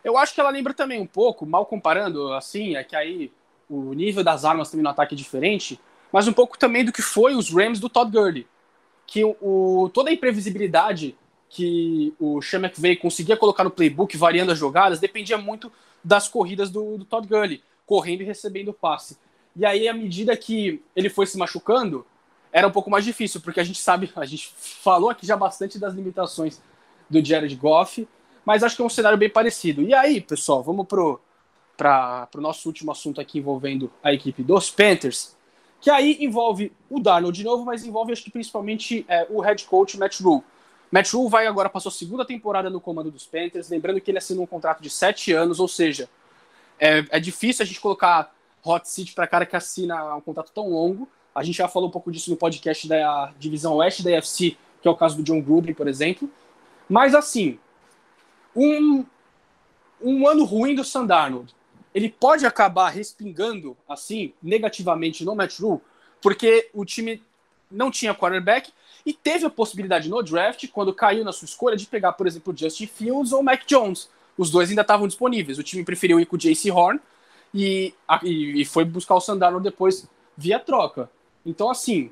Eu acho que ela lembra também um pouco, mal comparando, assim, é que aí o nível das armas também no ataque é diferente, mas um pouco também do que foi os Rams do Todd Gurley. Que o, toda a imprevisibilidade que o Sean McVay conseguia colocar no playbook, variando as jogadas, dependia muito das corridas do, do Todd Gurley, correndo e recebendo o passe. E aí, à medida que ele foi se machucando, era um pouco mais difícil, porque a gente sabe, a gente falou aqui já bastante das limitações do Jared Goff, mas acho que é um cenário bem parecido. E aí, pessoal, vamos pro para o nosso último assunto aqui envolvendo a equipe dos Panthers, que aí envolve o Darnold de novo, mas envolve acho que principalmente é, o head coach Matt Rule. Matt Rule vai agora passou a segunda temporada no comando dos Panthers, lembrando que ele assinou um contrato de sete anos, ou seja, é, é difícil a gente colocar hot seat para cara que assina um contrato tão longo, a gente já falou um pouco disso no podcast da divisão oeste da UFC, que é o caso do John Gruden, por exemplo. Mas assim, um, um ano ruim do Sandarnold, ele pode acabar respingando assim negativamente no match rule, porque o time não tinha quarterback e teve a possibilidade no draft, quando caiu na sua escolha, de pegar, por exemplo, Justin Fields ou Mac Jones. Os dois ainda estavam disponíveis. O time preferiu ir com o JC Horn e, e, foi buscar o Sandarnold depois via troca. Então, assim,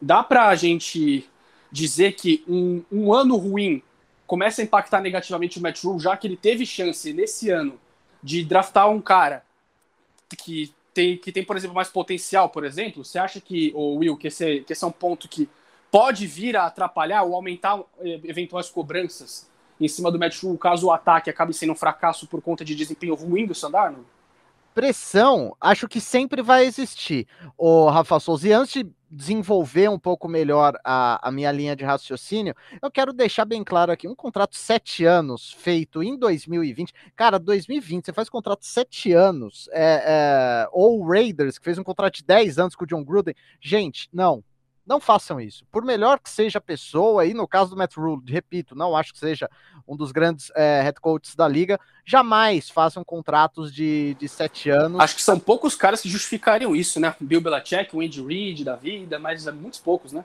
dá pra gente dizer que um, um ano ruim começa a impactar negativamente o Matt Rule, já que ele teve chance nesse ano de draftar um cara que tem, que tem por exemplo, mais potencial, por exemplo? Você acha que, o Will, que esse, que esse é um ponto que pode vir a atrapalhar ou aumentar eh, eventuais cobranças em cima do Matt Rule, caso o ataque acabe sendo um fracasso por conta de desempenho ruim do Sandarno? Pressão, acho que sempre vai existir. O Rafa Souza, e antes de desenvolver um pouco melhor a, a minha linha de raciocínio, eu quero deixar bem claro aqui, um contrato sete anos feito em 2020, cara, 2020, você faz contrato sete anos, é, é, ou o Raiders, que fez um contrato de 10 anos com o John Gruden, gente, não, não façam isso. Por melhor que seja a pessoa, e no caso do Matt Rule, repito, não acho que seja um dos grandes é, head coaches da liga, jamais façam contratos de, de sete anos. Acho que são poucos caras que justificariam isso, né? Bill Belichick, o Andy Reid da vida, mas é muitos poucos, né?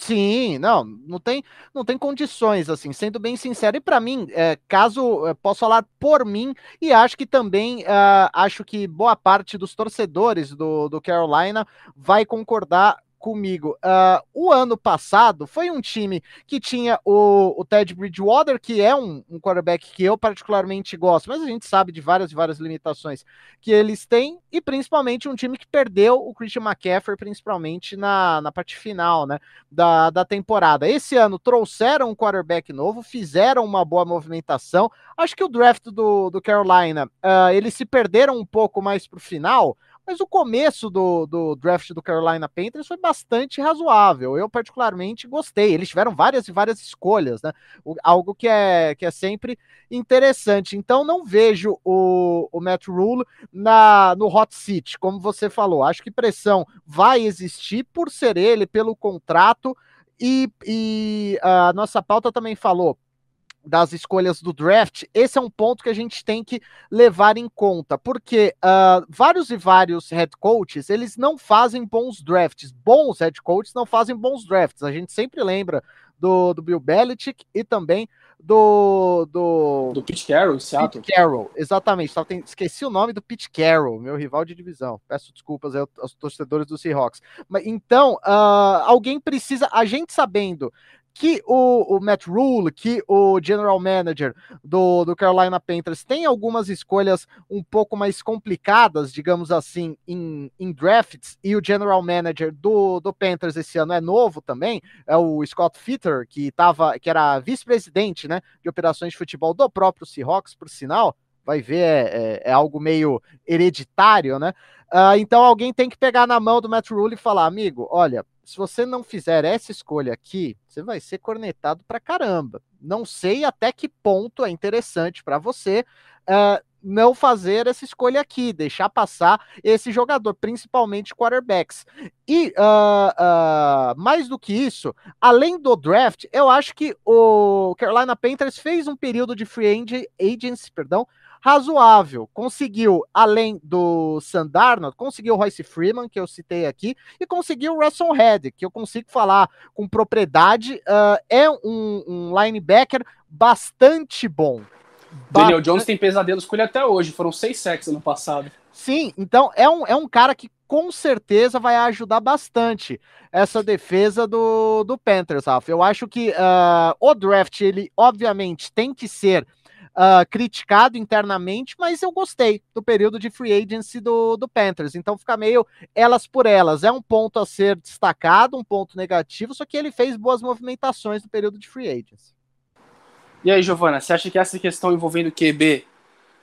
Sim, não, não tem, não tem condições, assim, sendo bem sincero. E para mim, é, caso é, posso falar por mim, e acho que também uh, acho que boa parte dos torcedores do, do Carolina vai concordar comigo. Uh, o ano passado foi um time que tinha o, o Ted Bridgewater, que é um, um, quarterback que eu particularmente gosto, mas a gente sabe de várias e várias limitações que eles têm, e principalmente um time que perdeu o Christian McCaffrey, principalmente na, na parte final né, da, da temporada. Esse ano trouxeram um quarterback novo, fizeram uma boa movimentação. Acho que o draft do, do Carolina, uh, eles se perderam um pouco mais para o final mas o começo do, do draft do Carolina Panthers foi bastante razoável. Eu, particularmente, gostei. Eles tiveram várias e várias escolhas, né? O, algo que é, que é sempre interessante. Então, não vejo o, o Matt Rule na, no hot seat, como você falou. Acho que pressão vai existir por ser ele, pelo contrato. E, e a nossa pauta também falou das escolhas do draft, esse é um ponto que a gente tem que levar em conta, porque uh, vários e vários head coaches, eles não fazem bons drafts, bons head coaches não fazem bons drafts, a gente sempre lembra do, do Bill Belichick e também do... Do, do Pete Carroll, Seattle. Pete Carroll, exatamente, tem, esqueci o nome do Pete Carroll, meu rival de divisão, peço desculpas aos torcedores do Seahawks, mas então, uh, alguém precisa, a gente sabendo que o, o, Matt Rule, que o general manager do, do Carolina Panthers tem algumas escolhas um pouco mais complicadas, digamos assim, em, em drafts, e o general manager do, do Panthers esse ano é novo também, é o Scott Fitter, que, tava, que era vice-presidente né, de operações de futebol do próprio Seahawks, por sinal, vai ver, é, é, é algo meio hereditário, né? Uh, então alguém tem que pegar na mão do Matt Rule e falar, amigo, olha, se você não fizer essa escolha aqui, você vai ser cornetado pra caramba. Não sei até que ponto é interessante para você uh, não fazer essa escolha aqui, deixar passar esse jogador, principalmente quarterbacks. E uh, uh, mais do que isso, além do draft, eu acho que o Carolina Panthers fez um período de free agency, perdão, razoável. Conseguiu, além do Sandarno, conseguiu o Royce Freeman, que eu citei aqui, e conseguiu o Russell Head, que eu consigo falar com propriedade. Uh, é um, um linebacker bastante bom. Daniel Jones tem pesadelos com ele até hoje, foram seis sacks no passado. Sim, então é um, é um cara que com certeza vai ajudar bastante essa defesa do, do Panthers, Rafa. Eu acho que uh, o draft, ele obviamente tem que ser uh, criticado internamente, mas eu gostei do período de free agency do, do Panthers. Então fica meio elas por elas. É um ponto a ser destacado, um ponto negativo, só que ele fez boas movimentações no período de free agency. E aí, Giovana, você acha que essa questão envolvendo QB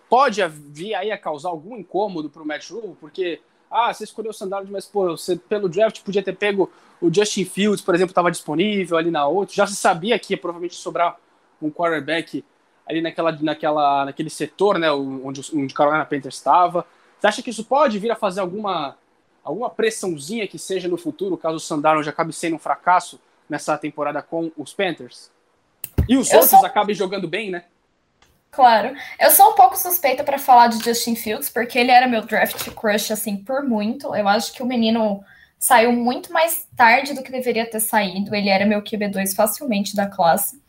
pode vir aí a causar algum incômodo para o Matt Rule? Porque, ah, você escolheu o Sandard, mas pô, você pelo draft podia ter pego o Justin Fields, por exemplo, estava disponível ali na outra. Já se sabia que ia provavelmente sobrar um quarterback ali naquela, naquela, naquele setor, né, onde, onde Carolina Panthers estava. Você acha que isso pode vir a fazer alguma, alguma pressãozinha que seja no futuro, caso o Sandarno já acabe sendo um fracasso nessa temporada com os Panthers? E os eu outros sou... acabem jogando bem, né? Claro. Eu sou um pouco suspeita para falar de Justin Fields, porque ele era meu draft crush, assim, por muito. Eu acho que o menino saiu muito mais tarde do que deveria ter saído. Ele era meu QB2 facilmente da classe.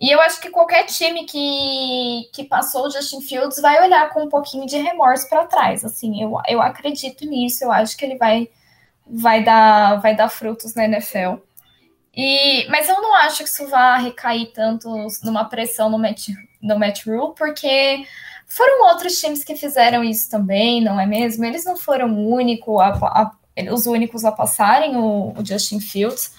E eu acho que qualquer time que, que passou o Justin Fields vai olhar com um pouquinho de remorso para trás. Assim, eu, eu acredito nisso, eu acho que ele vai, vai, dar, vai dar frutos na NFL. E, mas eu não acho que isso vá recair tanto numa pressão no match, no match rule, porque foram outros times que fizeram isso também, não é mesmo? Eles não foram único a, a, os únicos a passarem o, o Justin Fields.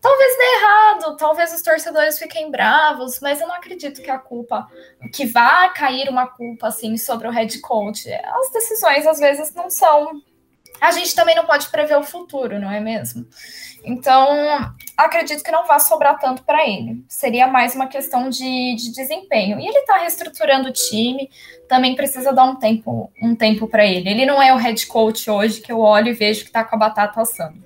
Talvez dê errado, talvez os torcedores fiquem bravos, mas eu não acredito que a culpa, que vá cair uma culpa assim sobre o head coach. As decisões às vezes não são. A gente também não pode prever o futuro, não é mesmo? Então, acredito que não vá sobrar tanto para ele. Seria mais uma questão de, de desempenho. E ele está reestruturando o time, também precisa dar um tempo, um tempo para ele. Ele não é o head coach hoje que eu olho e vejo que está com a batata assando.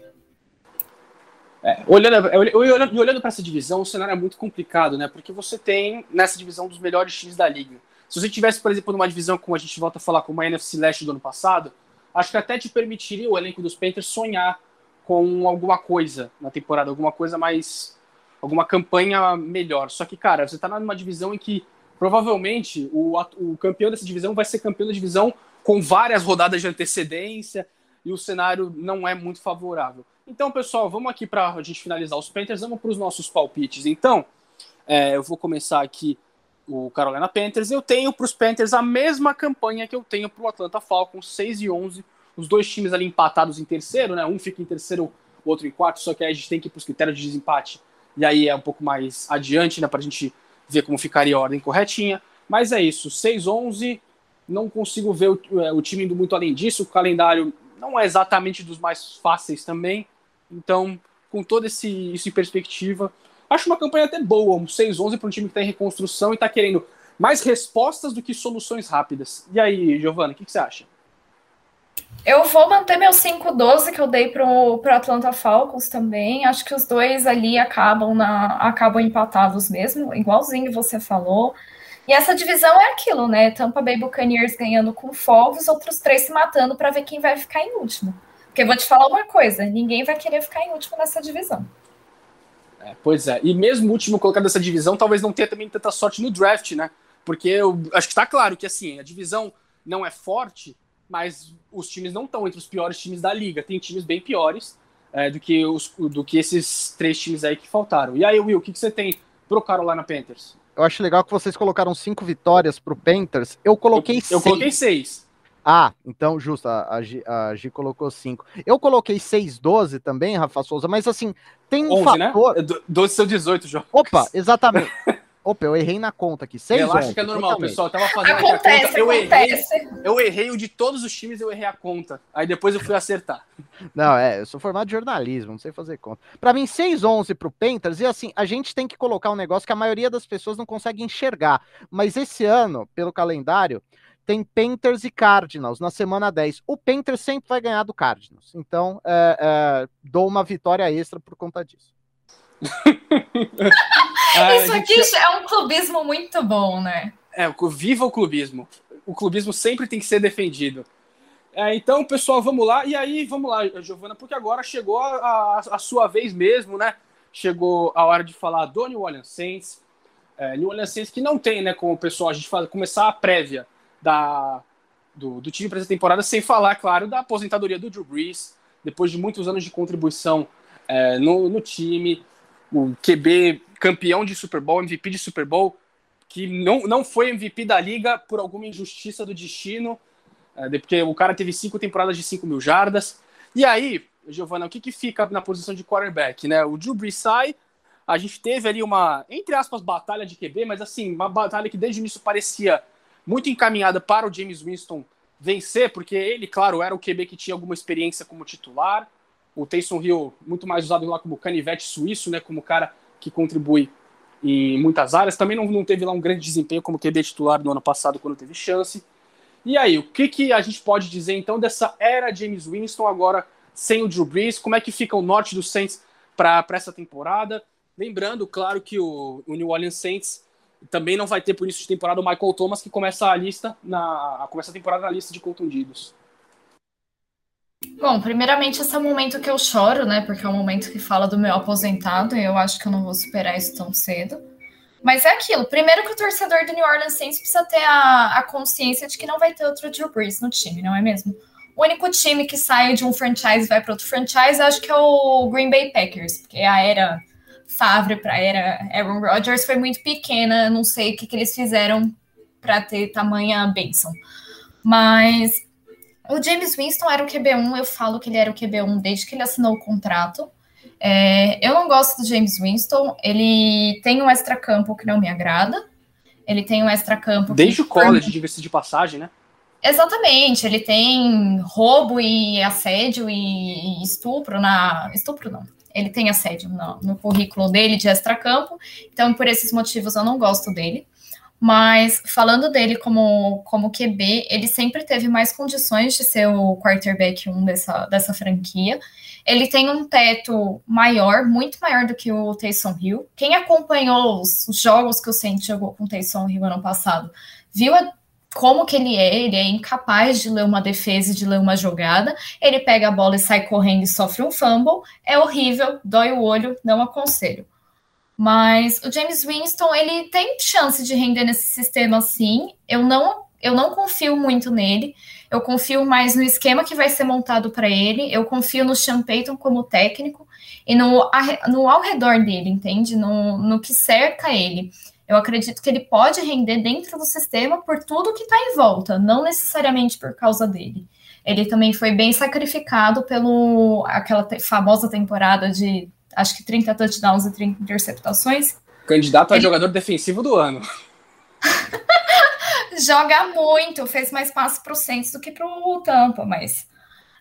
É, olhando olhando, olhando para essa divisão, o cenário é muito complicado, né? Porque você tem nessa divisão dos melhores times da liga. Se você tivesse, por exemplo, numa divisão como a gente volta a falar, como a NFC Leste do ano passado, acho que até te permitiria o elenco dos Panthers sonhar com alguma coisa na temporada, alguma coisa mais. alguma campanha melhor. Só que, cara, você tá numa divisão em que provavelmente o, o campeão dessa divisão vai ser campeão da divisão com várias rodadas de antecedência e o cenário não é muito favorável. Então, pessoal, vamos aqui para a gente finalizar os Panthers, vamos para os nossos palpites. Então, é, eu vou começar aqui o Carolina Panthers. Eu tenho para os Panthers a mesma campanha que eu tenho para o Atlanta Falcons, 6 e 11. Os dois times ali empatados em terceiro, né? Um fica em terceiro, o outro em quarto, só que aí a gente tem que ir para os critérios de desempate. E aí é um pouco mais adiante, né? Para a gente ver como ficaria a ordem corretinha. Mas é isso, 6 11. Não consigo ver o, é, o time indo muito além disso. O calendário não é exatamente dos mais fáceis também. Então, com todo esse, isso em perspectiva, acho uma campanha até boa, um 6-11 para um time que está em reconstrução e está querendo mais respostas do que soluções rápidas. E aí, Giovana, o que, que, você acha? Eu vou manter meu 5-12 que eu dei para o Atlanta Falcons também. Acho que os dois ali acabam, na, acabam empatados mesmo, igualzinho você falou. E essa divisão é aquilo, né? Tampa Bay Buccaneers ganhando com folga, os outros três se matando para ver quem vai ficar em último. Porque vou te falar uma coisa: ninguém vai querer ficar em último nessa divisão. É, pois é. E mesmo o último colocado nessa divisão, talvez não tenha também tanta sorte no draft, né? Porque eu acho que está claro que assim, a divisão não é forte, mas os times não estão entre os piores times da liga. Tem times bem piores é, do, que os, do que esses três times aí que faltaram. E aí, Will, o que, que você tem pro Carolina Panthers? Eu acho legal que vocês colocaram cinco vitórias pro Panthers. Eu coloquei eu, seis. Eu coloquei seis. Ah, então, justo, a, a, G, a G colocou cinco. Eu coloquei 6,12 também, Rafa Souza, mas assim, tem um 11, né? fator... Né? 12 são 18 jogos. Opa, exatamente. Opa, eu errei na conta aqui. 6 Relaxa 11, que é normal, pessoal. Eu tava fazendo acontece, aqui a conta. Eu errei, eu errei o de todos os times, eu errei a conta. Aí depois eu fui acertar. Não, é, eu sou formado de jornalismo, não sei fazer conta. Para mim, 6-11 pro Panthers, e assim, a gente tem que colocar um negócio que a maioria das pessoas não consegue enxergar. Mas esse ano, pelo calendário, tem Panthers e Cardinals na semana 10. O Panthers sempre vai ganhar do Cardinals. Então, é, é, dou uma vitória extra por conta disso. ah, Isso aqui gente... é um clubismo muito bom, né? É, viva o clubismo. O clubismo sempre tem que ser defendido. É, então, pessoal, vamos lá. E aí, vamos lá, Giovana, porque agora chegou a, a, a, sua vez mesmo, né? Chegou a hora de falar do New Orleans Saints. É, New Orleans Saints que não tem, né, como o pessoal, a gente fala, começar a prévia da, do, do time para essa temporada, sem falar, claro, da aposentadoria do Drew Brees, depois de muitos anos de contribuição é, no, no time, o QB campeão de Super Bowl, MVP de Super Bowl, que não, não foi MVP da liga por alguma injustiça do destino, é, porque o cara teve cinco temporadas de 5 mil jardas. E aí, Giovanna, o que, que fica na posição de quarterback? Né? O Drew Brees sai, a gente teve ali uma, entre aspas, batalha de QB, mas assim, uma batalha que desde o início parecia muito encaminhada para o James Winston vencer, porque ele, claro, era o QB que tinha alguma experiência como titular. O Taysom Hill, muito mais usado lá como canivete suíço, né, como cara que contribui em muitas áreas. Também não, não teve lá um grande desempenho como QB titular no ano passado, quando teve chance. E aí, o que, que a gente pode dizer então dessa era James Winston agora sem o Drew Brees? Como é que fica o norte dos Saints para essa temporada? Lembrando, claro, que o, o New Orleans Saints também não vai ter por início de temporada o Michael Thomas, que começa a lista na começa a temporada na lista de contundidos. Bom, primeiramente esse é o momento que eu choro, né? Porque é o momento que fala do meu aposentado e eu acho que eu não vou superar isso tão cedo. Mas é aquilo. Primeiro que o torcedor do New Orleans Saints precisa ter a, a consciência de que não vai ter outro Drew Brees no time, não é mesmo? O único time que sai de um franchise e vai para outro franchise, acho que é o Green Bay Packers, porque a era Favre para era Aaron Rodgers foi muito pequena. Não sei o que, que eles fizeram para ter tamanha benção. Mas o James Winston era o QB1, eu falo que ele era o QB1 desde que ele assinou o contrato. É, eu não gosto do James Winston, ele tem um extra-campo que não me agrada. Ele tem um extra-campo. Desde o college, diga-se de passagem, né? Exatamente, ele tem roubo e assédio e estupro na. Estupro não. Ele tem assédio no, no currículo dele de extra-campo, então por esses motivos eu não gosto dele. Mas falando dele como, como QB, ele sempre teve mais condições de ser o quarterback 1 dessa, dessa franquia. Ele tem um teto maior, muito maior do que o Taysom Hill. Quem acompanhou os, jogos que o Saints jogou com o Taysom Hill ano passado, viu a, como que ele é, ele é incapaz de ler uma defesa de ler uma jogada. Ele pega a bola e sai correndo e sofre um fumble. É horrível, dói o olho, não aconselho. Mas o James Winston, ele tem chance de render nesse sistema sim. Eu não, eu não confio muito nele. Eu confio mais no esquema que vai ser montado para ele. Eu confio no Sean Payton como técnico e no, no ao redor dele, entende? No, no que cerca ele. Eu acredito que ele pode render dentro do sistema por tudo que está em volta, não necessariamente por causa dele. Ele também foi bem sacrificado pelo aquela te, famosa temporada de acho que 30 touchdowns e 30 interceptações. Candidato a Ele... jogador defensivo do ano. Joga muito, fez mais passos para o Saints do que para o Tampa, mas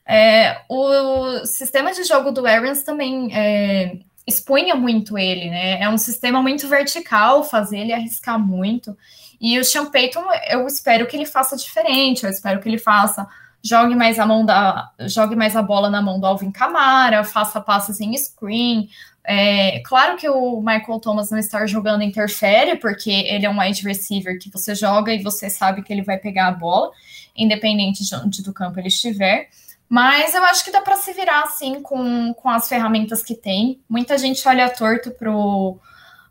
é, o sistema de jogo do Arians também é, expunha muito ele, né? É um sistema muito vertical, fazer ele arriscar muito. E o Sean Payton, eu espero que ele faça diferente, eu espero que ele faça jogue mais a mão da, jogue mais a bola na mão do Alvin Camara, faça passes em screen. É, claro que o Michael Thomas não estar jogando interfere, porque ele é um wide receiver que você joga e você sabe que ele vai pegar a bola, independente de onde do campo ele estiver. Mas eu acho que dá para se virar assim com, com as ferramentas que tem. Muita gente olha torto pro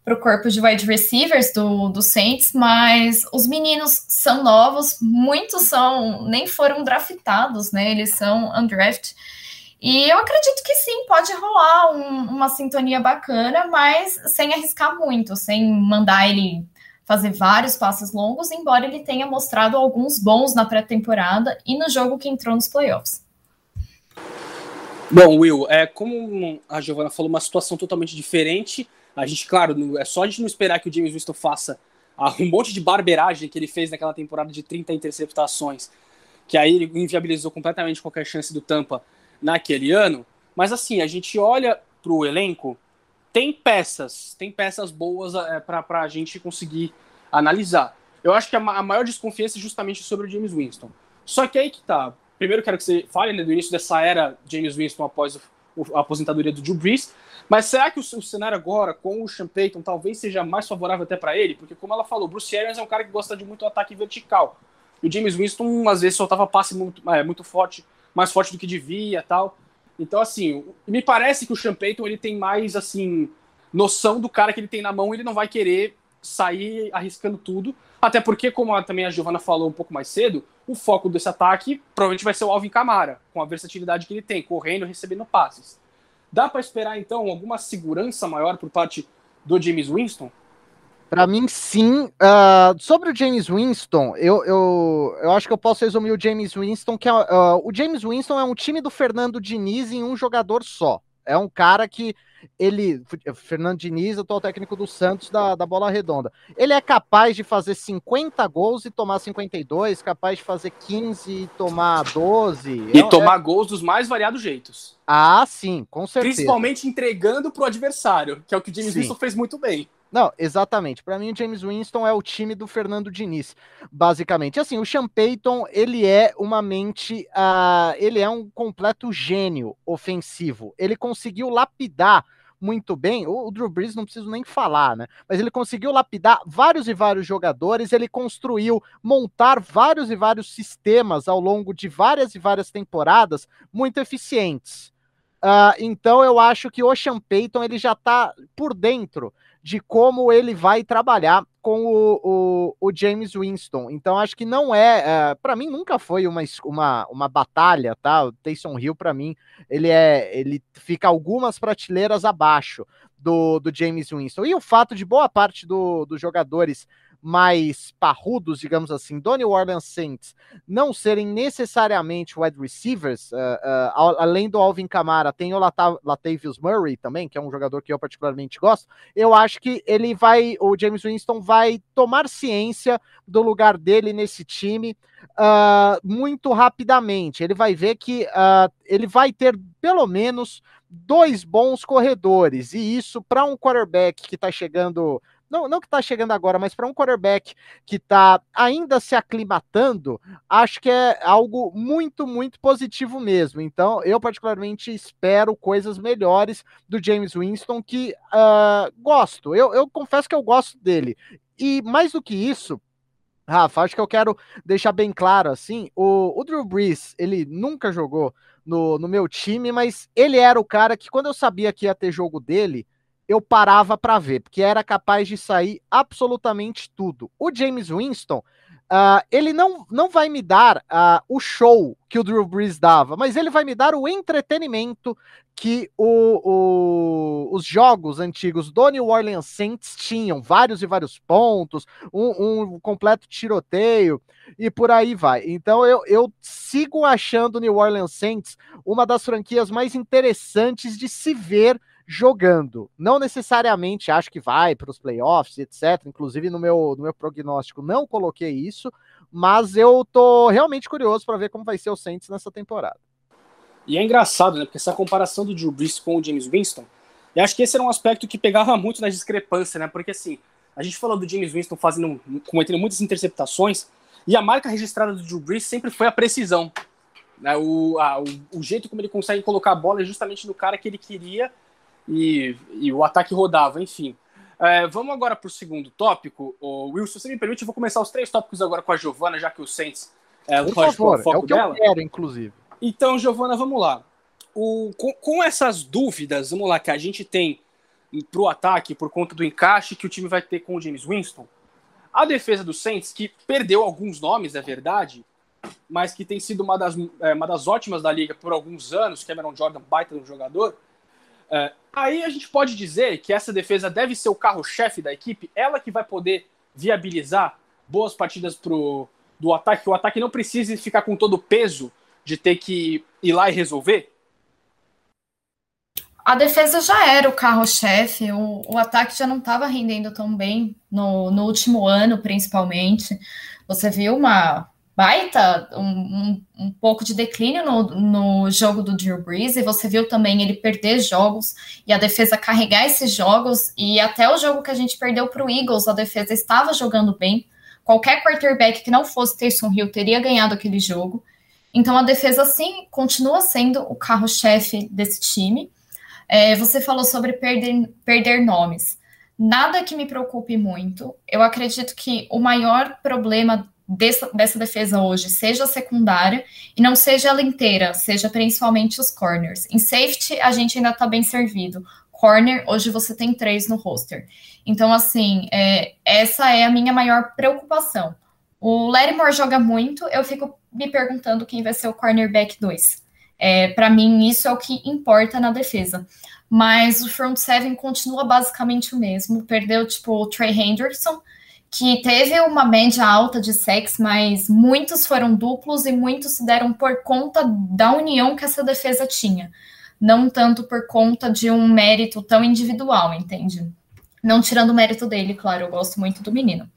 para o corpo de wide receivers do, do Saints, mas os meninos são novos, muitos são nem foram draftados, né? Eles são undrafted. E eu acredito que sim, pode rolar um, uma sintonia bacana, mas sem arriscar muito, sem mandar ele fazer vários passos longos, embora ele tenha mostrado alguns bons na pré-temporada e no jogo que entrou nos playoffs. Bom, Will, é como a Giovana falou, uma situação totalmente diferente. A gente, claro, é só a gente não esperar que o James Winston faça um monte de barberagem que ele fez naquela temporada de 30 interceptações, que aí ele inviabilizou completamente qualquer chance do Tampa naquele ano. Mas assim, a gente olha para o elenco, tem peças, tem peças boas é, para a gente conseguir analisar. Eu acho que a, a, maior desconfiança é justamente sobre o James Winston. Só que aí que tá. Primeiro quero que você fale né, do início dessa era James Winston após a aposentadoria do Drew Brees, mas será que o, o cenário agora, com o Sean Payton, talvez seja mais favorável até para ele? Porque, como ela falou, o Bruce Arians é um cara que gosta de muito ataque vertical. E o James Winston, às vezes, soltava passe muito, é, muito forte, mais forte do que devia tal. Então, assim, me parece que o Sean Payton, ele tem mais, assim, noção do cara que ele tem na mão, ele não vai querer sair arriscando tudo. Até porque, como a, também a Giovana falou um pouco mais cedo, o foco desse ataque provavelmente vai ser o Alvin Camara, com a versatilidade que ele tem, correndo e recebendo passes. Dá para esperar, então, alguma segurança maior por parte do James Winston? Para mim, sim. Uh, sobre o James Winston, eu, eu, eu acho que eu posso resumir o James Winston, que é, uh, o James Winston é um time do Fernando Diniz em um jogador só. É um cara que ele, Fernando Diniz, atual técnico do Santos da, da bola redonda. Ele é capaz de fazer 50 gols e tomar 52, capaz de fazer 15 e tomar 12. E é, tomar é... gols dos mais variados jeitos. Ah, sim, com certeza. Principalmente entregando pro adversário, que é o que o James sim. Winston fez muito bem. Não, exatamente. Para mim, o James Winston é o time do Fernando Diniz, basicamente. Assim, o Sean Payton, ele é uma mente, uh, ele é um completo gênio ofensivo. Ele conseguiu lapidar muito bem. O, Drew Brees não preciso nem falar, né? Mas ele conseguiu lapidar vários e vários jogadores, ele construiu montar vários e vários sistemas ao longo de várias e várias temporadas muito eficientes. Uh, então eu acho que o Sean Payton ele já está por dentro de como ele vai trabalhar com o, o, o James Winston. Então acho que não é, é para mim nunca foi uma, uma, uma batalha, tá? O Taysom Hill para mim ele é ele fica algumas prateleiras abaixo do, do James Winston. E o fato de boa parte do, dos jogadores mais parrudos, digamos assim, do New Orleans Saints, não serem necessariamente wide receivers, uh, uh, além do Alvin Kamara, tem o Lata Latavius Murray também, que é um jogador que eu particularmente gosto, eu acho que ele vai, o James Winston vai tomar ciência do lugar dele nesse time uh, muito rapidamente. Ele vai ver que ele vai ter pelo menos dois bons corredores, e isso para um quarterback que está chegando não, não que está chegando agora, mas para um quarterback que está ainda se aclimatando, acho que é algo muito, muito positivo mesmo. Então, eu particularmente espero coisas melhores do James Winston, que uh, gosto. Eu, eu confesso que eu gosto dele. E mais do que isso, Rafa, acho que eu quero deixar bem claro assim: o, o Drew Brees, ele nunca jogou no, no meu time, mas ele era o cara que, quando eu sabia que ia ter jogo dele, eu parava para ver, porque era capaz de sair absolutamente tudo. O James Winston, uh, ele não, não vai me dar uh, o show que o Drew Brees dava, mas ele vai me dar o entretenimento que o, o, os jogos antigos do New Orleans Saints tinham, vários e vários pontos, um, um completo tiroteio e por aí vai. Então eu, eu sigo achando o New Orleans Saints uma das franquias mais interessantes de se ver jogando. Não necessariamente acho que vai para os playoffs, etc. Inclusive no meu, no meu prognóstico não coloquei isso, mas eu tô realmente curioso para ver como vai ser o Saints nessa temporada. E é engraçado, né? Porque essa comparação do Drew Brees com o James Winston, eu acho que esse era um aspecto que pegava muito na discrepância, né? Porque assim, a gente falou do James Winston fazendo, cometendo muitas interceptações, e a marca registrada do Drew Brees sempre foi a precisão. Né? O, a, o, o jeito como ele consegue colocar a bola é justamente no cara que ele queria e, e o ataque rodava, enfim. É, vamos agora para o segundo tópico. O Wilson, se você me permite, eu vou começar os três tópicos agora com a Giovana, já que o Saints é, Por pode favor, foco é o que dela. eu quero, inclusive. Então, Giovana, vamos lá. O, com, com, essas dúvidas, vamos lá, que a gente tem para o ataque por conta do encaixe que o time vai ter com o James Winston, a defesa do Saints, que perdeu alguns nomes, é verdade, mas que tem sido uma das, é, uma das ótimas da liga por alguns anos, Cameron Jordan, baita um jogador, é, aí a gente pode dizer que essa defesa deve ser o carro-chefe da equipe, ela que vai poder viabilizar boas partidas pro, do ataque, que o ataque não precise ficar com todo o peso de ter que ir lá e resolver? A defesa já era o carro-chefe, o, o ataque já não estava rendendo tão bem no, no último ano, principalmente. Você viu uma baita, um, um, um, pouco de declínio no, no jogo do Drew Brees, e você viu também ele perder jogos e a defesa carregar esses jogos, e até o jogo que a gente perdeu para o Eagles, a defesa estava jogando bem. Qualquer quarterback que não fosse Taysom Hill teria ganhado aquele jogo. Então a defesa, sim, continua sendo o carro-chefe desse time. É, você falou sobre perder, perder nomes. Nada que me preocupe muito. Eu acredito que o maior problema dessa, dessa defesa hoje seja secundária e não seja ela inteira, seja principalmente os corners. Em safety, a gente ainda está bem servido. Corner, hoje você tem três no roster. Então, assim, é, essa é a minha maior preocupação. O Moore joga muito, eu fico me perguntando quem vai ser o cornerback 2. É, Para mim, isso é o que importa na defesa. Mas o front seven continua basicamente o mesmo. Perdeu, tipo, o Trey Henderson, que teve uma média alta de sexo, mas muitos foram duplos e muitos se deram por conta da união que essa defesa tinha, não tanto por conta de um mérito tão individual, entende? Não tirando o mérito dele, claro, eu gosto muito do menino.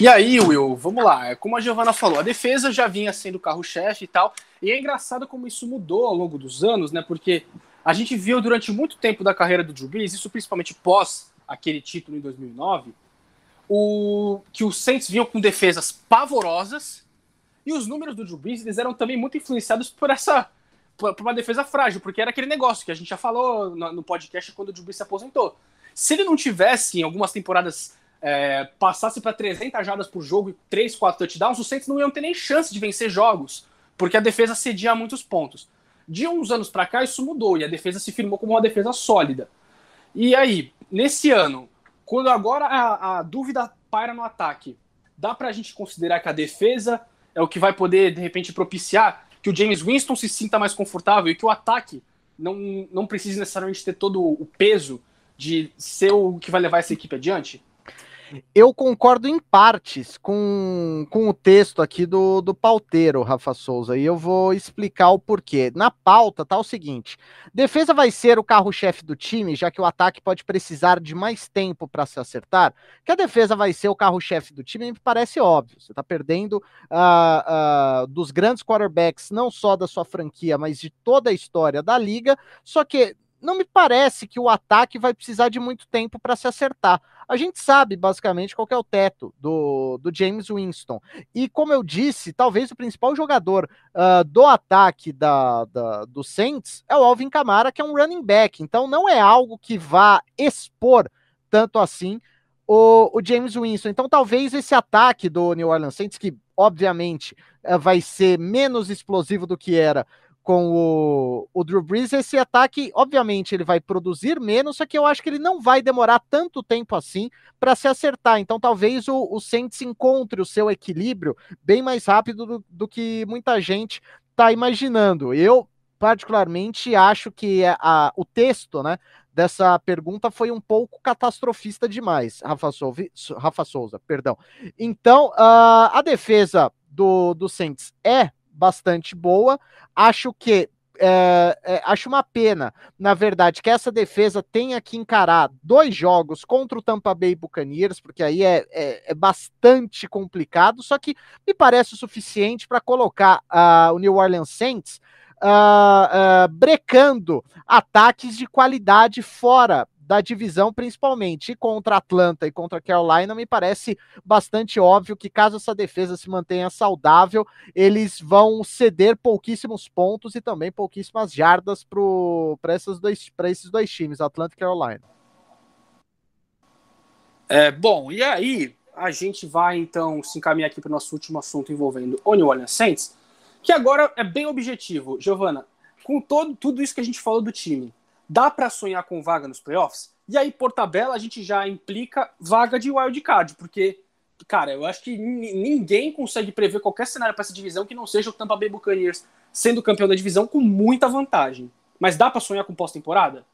E aí, Will, vamos lá. Como a Giovana falou, a defesa já vinha sendo carro-chefe e tal. E é engraçado como isso mudou ao longo dos anos, né? Porque a gente viu durante muito tempo da carreira do Drew Brees, isso principalmente pós aquele título em 2009, o, que os Saints vinham com defesas pavorosas e os números do Drew eles eram também muito influenciados por essa por, uma defesa frágil, porque era aquele negócio que a gente já falou no, no podcast quando o Drew se aposentou. Se ele não tivesse, em algumas temporadas, é, passasse para 300 jardas por jogo e 3, 4 touchdowns, os Saints não iam ter nem chance de vencer jogos, porque a defesa cedia muitos pontos. De uns anos para cá, isso mudou e a defesa se firmou como uma defesa sólida. E aí, nesse ano, quando agora a, a dúvida paira no ataque, dá para a gente considerar que a defesa é o que vai poder, de repente, propiciar que o James Winston se sinta mais confortável e que o ataque não, não precise necessariamente ter todo o peso de ser o que vai levar essa equipe adiante? Eu concordo em partes com, com o texto aqui do, do pauteiro, Rafa Souza, e eu vou explicar o porquê. Na pauta tá o seguinte: defesa vai ser o carro-chefe do time, já que o ataque pode precisar de mais tempo para se acertar. Que a defesa vai ser o carro-chefe do time me parece óbvio. Você está perdendo uh, uh, dos grandes quarterbacks, não só da sua franquia, mas de toda a história da liga. Só que não me parece que o ataque vai precisar de muito tempo para se acertar. A gente sabe basicamente qual é o teto do, do James Winston. E como eu disse, talvez o principal jogador uh, do ataque da, da, do Saints é o Alvin Kamara, que é um running back. Então não é algo que vá expor tanto assim o, o James Winston. Então talvez esse ataque do New Orleans Saints, que obviamente uh, vai ser menos explosivo do que era com o, o Drew Brees, esse ataque, obviamente, ele vai produzir menos, só que eu acho que ele não vai demorar tanto tempo assim para se acertar. Então, talvez o, o Saints encontre o seu equilíbrio bem mais rápido do, do que muita gente está imaginando. Eu, particularmente, acho que a, a, o texto, né, dessa pergunta foi um pouco catastrofista demais, Rafa Souza, Rafa Souza perdão. Então, uh, a defesa do, do Saints é bastante boa. Acho que é, é, acho uma pena, na verdade, que essa defesa tenha que encarar dois jogos contra o Tampa Bay Buccaneers, porque aí é, é, é bastante complicado, só que me parece o suficiente para colocar uh, o New Orleans Saints uh, uh, brecando ataques de qualidade fora da divisão, principalmente. E contra Atlanta e contra Carolina, me parece bastante óbvio que, caso essa defesa se mantenha saudável, eles vão ceder pouquíssimos pontos e também pouquíssimas jardas para esses dois times, Atlanta e Carolina. É, bom, e aí a gente vai então se encaminhar aqui para o nosso último assunto envolvendo o New Orleans Saints, que agora é bem objetivo. Giovana, com todo, tudo isso que a gente falou do time, Dá para sonhar com vaga nos playoffs? E aí, por tabela, a gente já implica vaga de wild card, porque, cara, eu acho que ninguém consegue prever qualquer cenário para essa divisão que não seja o Tampa Bay Buccaneers sendo campeão da divisão com muita vantagem. Mas dá para sonhar com pós-temporada?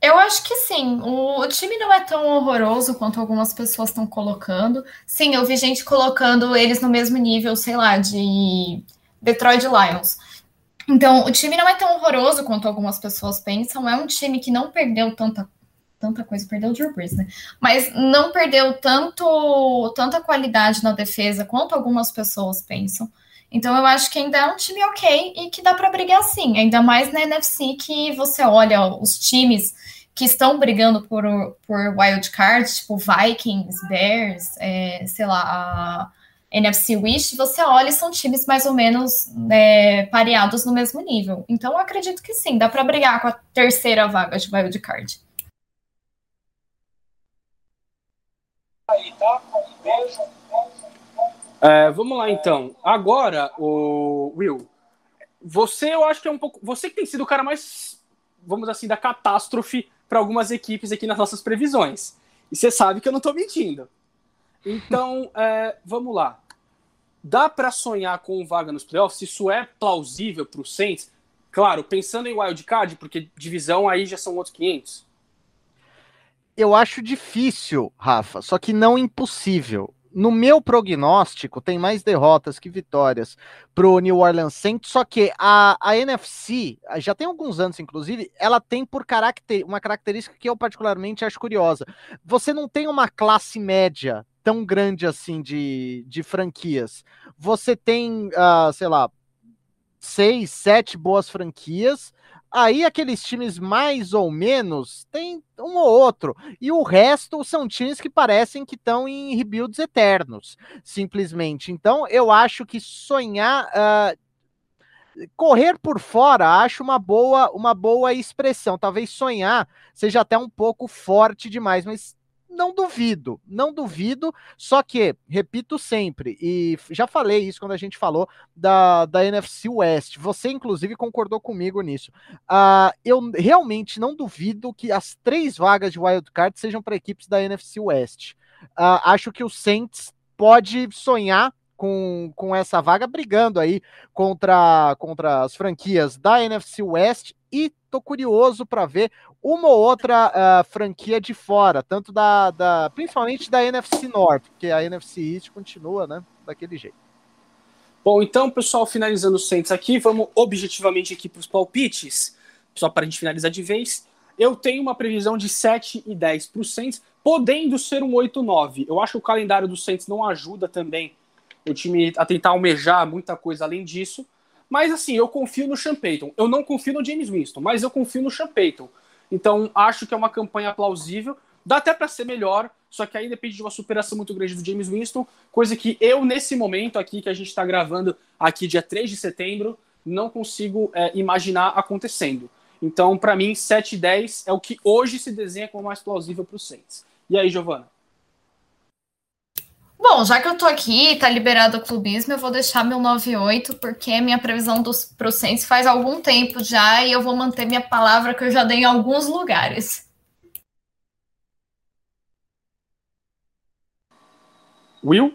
Eu acho que sim. O, time não é tão horroroso quanto algumas pessoas estão colocando. Sim, eu vi gente colocando eles no mesmo nível, sei lá, de Detroit Lions. Então, o time não é tão horroroso quanto algumas pessoas pensam. É um time que não perdeu tanta, tanta coisa, perdeu o Drew Brees, né? Mas não perdeu tanto, tanta qualidade na defesa quanto algumas pessoas pensam. Então, eu acho que ainda é um time ok e que dá para brigar sim. Ainda mais na NFC que você olha os times que estão brigando por, por wild card, tipo Vikings, Bears, é, sei lá, a NFC Wish, você olha e são times mais ou menos é, pareados no mesmo nível. Então, acredito que sim, dá para brigar com a terceira vaga de wild card. Aí, tá? Beijo. É, vamos lá então. Agora, o Will, você eu acho que é um pouco. Você que tem sido o cara mais, vamos assim, da catástrofe para algumas equipes aqui nas nossas previsões. E você sabe que eu não estou mentindo. Então, é, vamos lá. Dá para sonhar com vaga nos playoffs? Isso é plausível para o Saints? Claro, pensando em wildcard, porque divisão aí já são outros 500. Eu acho difícil, Rafa, só que não impossível. No meu prognóstico, tem mais derrotas que vitórias para o New Orleans Saints, só que a, a NFC, já tem alguns anos, inclusive, ela tem por caracter, uma característica que eu particularmente acho curiosa. Você não tem uma classe média tão grande assim de, de franquias. Você tem, uh, sei lá, seis, sete boas franquias. Aí aqueles times mais ou menos tem um ou outro. E o resto são times que parecem que estão em rebuilds eternos, simplesmente. Então eu acho que sonhar. Uh, correr por fora acho uma boa uma boa expressão. Talvez sonhar seja até um pouco forte demais, mas não duvido, não duvido, só que, repito sempre, e já falei isso quando a gente falou da, da NFC West, você inclusive concordou comigo nisso. Uh, eu realmente não duvido que as três vagas de wildcard sejam para equipes da NFC West. Uh, acho que o Saints pode sonhar com, com essa vaga, brigando aí contra, contra as franquias da NFC West e tô curioso para ver uma ou outra uh, franquia de fora, tanto da, da, principalmente da NFC North, porque a NFC East continua, né, daquele jeito. Bom, então, pessoal, finalizando os Saints aqui, vamos objetivamente aqui para os palpites, só para a gente finalizar de vez. Eu tenho uma previsão de 7 e 10 para o Saints, podendo ser um 8-9. Eu acho que o calendário do Saints não ajuda também o time a tentar almejar muita coisa além disso. Mas assim, eu confio no Sean Payton. Eu não confio no James Winston, mas eu confio no Sean Payton. Então, acho que é uma campanha plausível. Dá até para ser melhor, só que aí depende de uma superação muito grande do James Winston, coisa que eu, nesse momento aqui, que a gente está gravando aqui dia 3 de setembro, não consigo é, imaginar acontecendo. Então, para mim, 7 e 10 é o que hoje se desenha como mais plausível para os Saints. E aí, Giovana? Bom, já que eu tô aqui, tá liberado o clubismo, eu vou deixar meu 98, porque é minha previsão dos pro Saints faz algum tempo já, e eu vou manter minha palavra que eu já dei em alguns lugares. Will?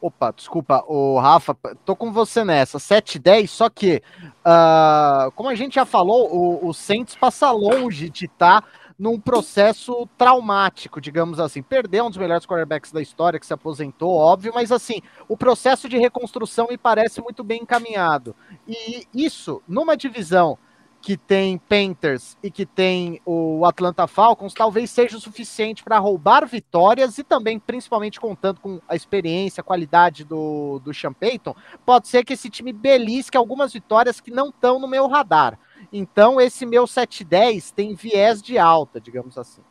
Opa, desculpa, o Rafa, tô com você nessa, 7 10, só que, uh, como a gente já falou, o, o Saints passa longe de estar tá num processo traumático, digamos assim. Perdeu um dos melhores quarterbacks da história, que se aposentou, óbvio, mas assim, o processo de reconstrução me parece muito bem encaminhado. E isso, numa divisão que tem Panthers e que tem o Atlanta Falcons, talvez seja o suficiente para roubar vitórias e também, principalmente contando com a experiência, a qualidade do, do Sean Payton, pode ser que esse time belisque algumas vitórias que não estão no meu radar. Então, esse meu 710 tem viés de alta, digamos assim.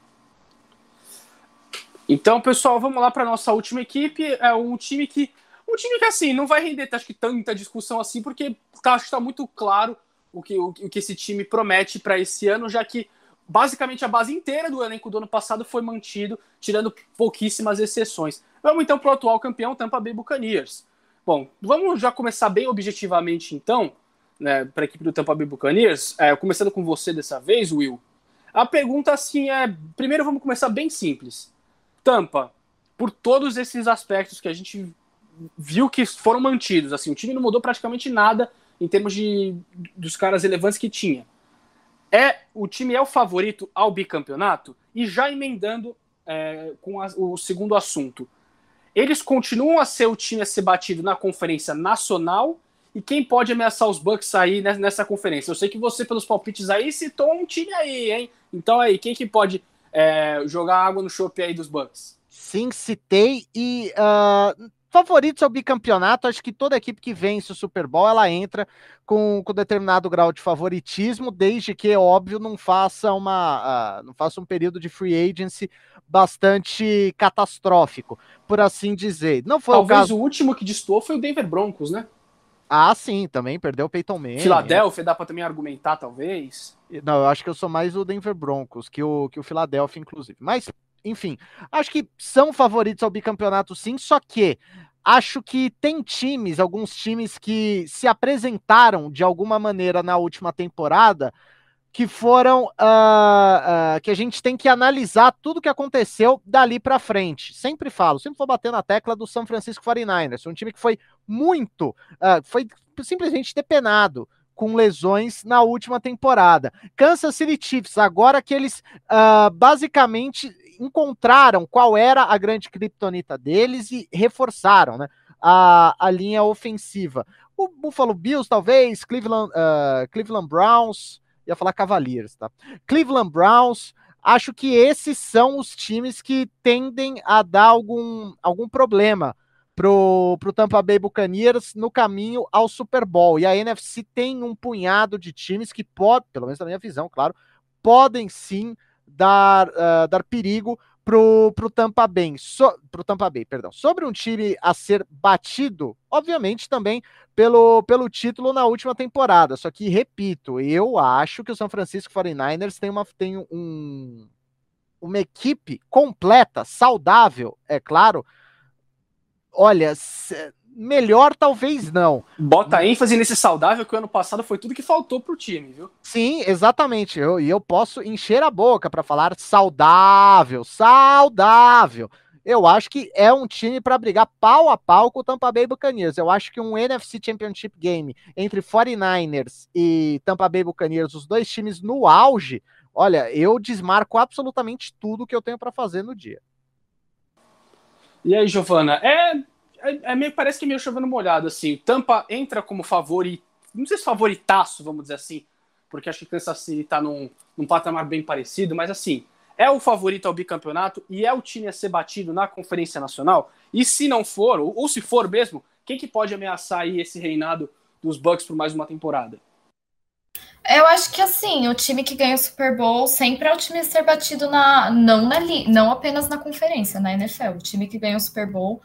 Então, pessoal, vamos lá para nossa última equipe. É um time que. Um time que, assim, não vai render acho que, tanta discussão assim, porque tá, acho que está muito claro o que, o, o que esse time promete para esse ano, já que basicamente a base inteira do elenco do ano passado foi mantido, tirando pouquíssimas exceções. Vamos então para o atual campeão, Tampa Bay Buccaneers. Bom, vamos já começar bem objetivamente então né, para a equipe do Tampa Bay Buccaneers, é, começando com você dessa vez, Will. A pergunta assim é, primeiro vamos começar bem simples. Tampa, por todos esses aspectos que a gente viu que foram mantidos, assim, o time não mudou praticamente nada em termos de dos caras relevantes que tinha. É o time é o favorito ao bicampeonato e já emendando é, com a, o segundo assunto, eles continuam a ser o time a ser batido na conferência nacional e quem pode ameaçar os Bucks sair nessa conferência? Eu sei que você, pelos palpites aí, citou um time aí, hein? Então aí, quem que pode é, jogar água no chope aí dos Bucks? Sim, citei e uh, favoritos ao bicampeonato, acho que toda equipe que vence o Super Bowl, ela entra com, com determinado grau de favoritismo, desde que, óbvio, não faça uma uh, não faça um período de free agency bastante catastrófico, por assim dizer. Não foi Talvez o caso... o último que destoou foi o Denver Broncos, né? Ah, sim, também perdeu o Peyton Manning. Filadélfia, dá para também argumentar, talvez. Não, eu acho que eu sou mais o Denver Broncos que o, que o Philadelphia, inclusive. Mas, enfim, acho que são favoritos ao bicampeonato, sim, só que acho que tem times, alguns times que se apresentaram de alguma maneira na última temporada que foram uh, uh, que a gente tem que analisar tudo que aconteceu dali para frente. Sempre falo, sempre vou bater na tecla do São Francisco 49ers, um time que foi muito, uh, foi simplesmente depenado com lesões na última temporada. Kansas City Chiefs, agora que eles basicamente encontraram qual era a grande criptonita deles e reforçaram, né? A, a linha ofensiva. O Buffalo Bills, talvez, Cleveland, Cleveland Browns, ia falar Cavaliers, tá? Cleveland Browns, acho que esses são os times que tendem a dar algum, algum problema pro, pro Tampa Bay Buccaneers no caminho ao Super Bowl. E a NFC tem um punhado de times que pode, pelo menos na minha visão, claro, podem sim dar, uh, dar perigo pro, pro Tampa Bay, so, pro Tampa Bay, perdão. Sobre um time a ser batido, obviamente também pelo, pelo título na última temporada. Só que, repito, eu acho que o São Francisco 49ers tem, uma, tem um, uma equipe completa, saudável, é claro. Olha, melhor talvez não. Bota ênfase nesse saudável que o ano passado foi tudo que faltou pro time, viu? Sim, exatamente. E eu, eu posso encher a boca para falar saudável, saudável. Eu acho que é um time para brigar pau a pau com o Tampa Bay Buccaneers. Eu acho que um NFC Championship Game entre 49ers e Tampa Bay Buccaneers, os dois times no auge, olha, eu desmarco absolutamente tudo que eu tenho para fazer no dia. E aí, Giovana, é, é, é, meio, parece que é meio chovendo molhado, assim. Tampa entra como favorito, não sei se favoritaço, vamos dizer assim, porque acho que Kansas City tá num, num patamar bem parecido, mas assim, é o favorito ao bicampeonato e é o time a ser batido na Conferência Nacional? E se não for, ou, ou se for mesmo, quem que pode ameaçar aí esse reinado dos Bucks por mais uma temporada? Eu acho que assim, o time que ganha o Super Bowl sempre é o time a ser batido na não na não apenas na conferência, na NFL. O time que ganha o Super Bowl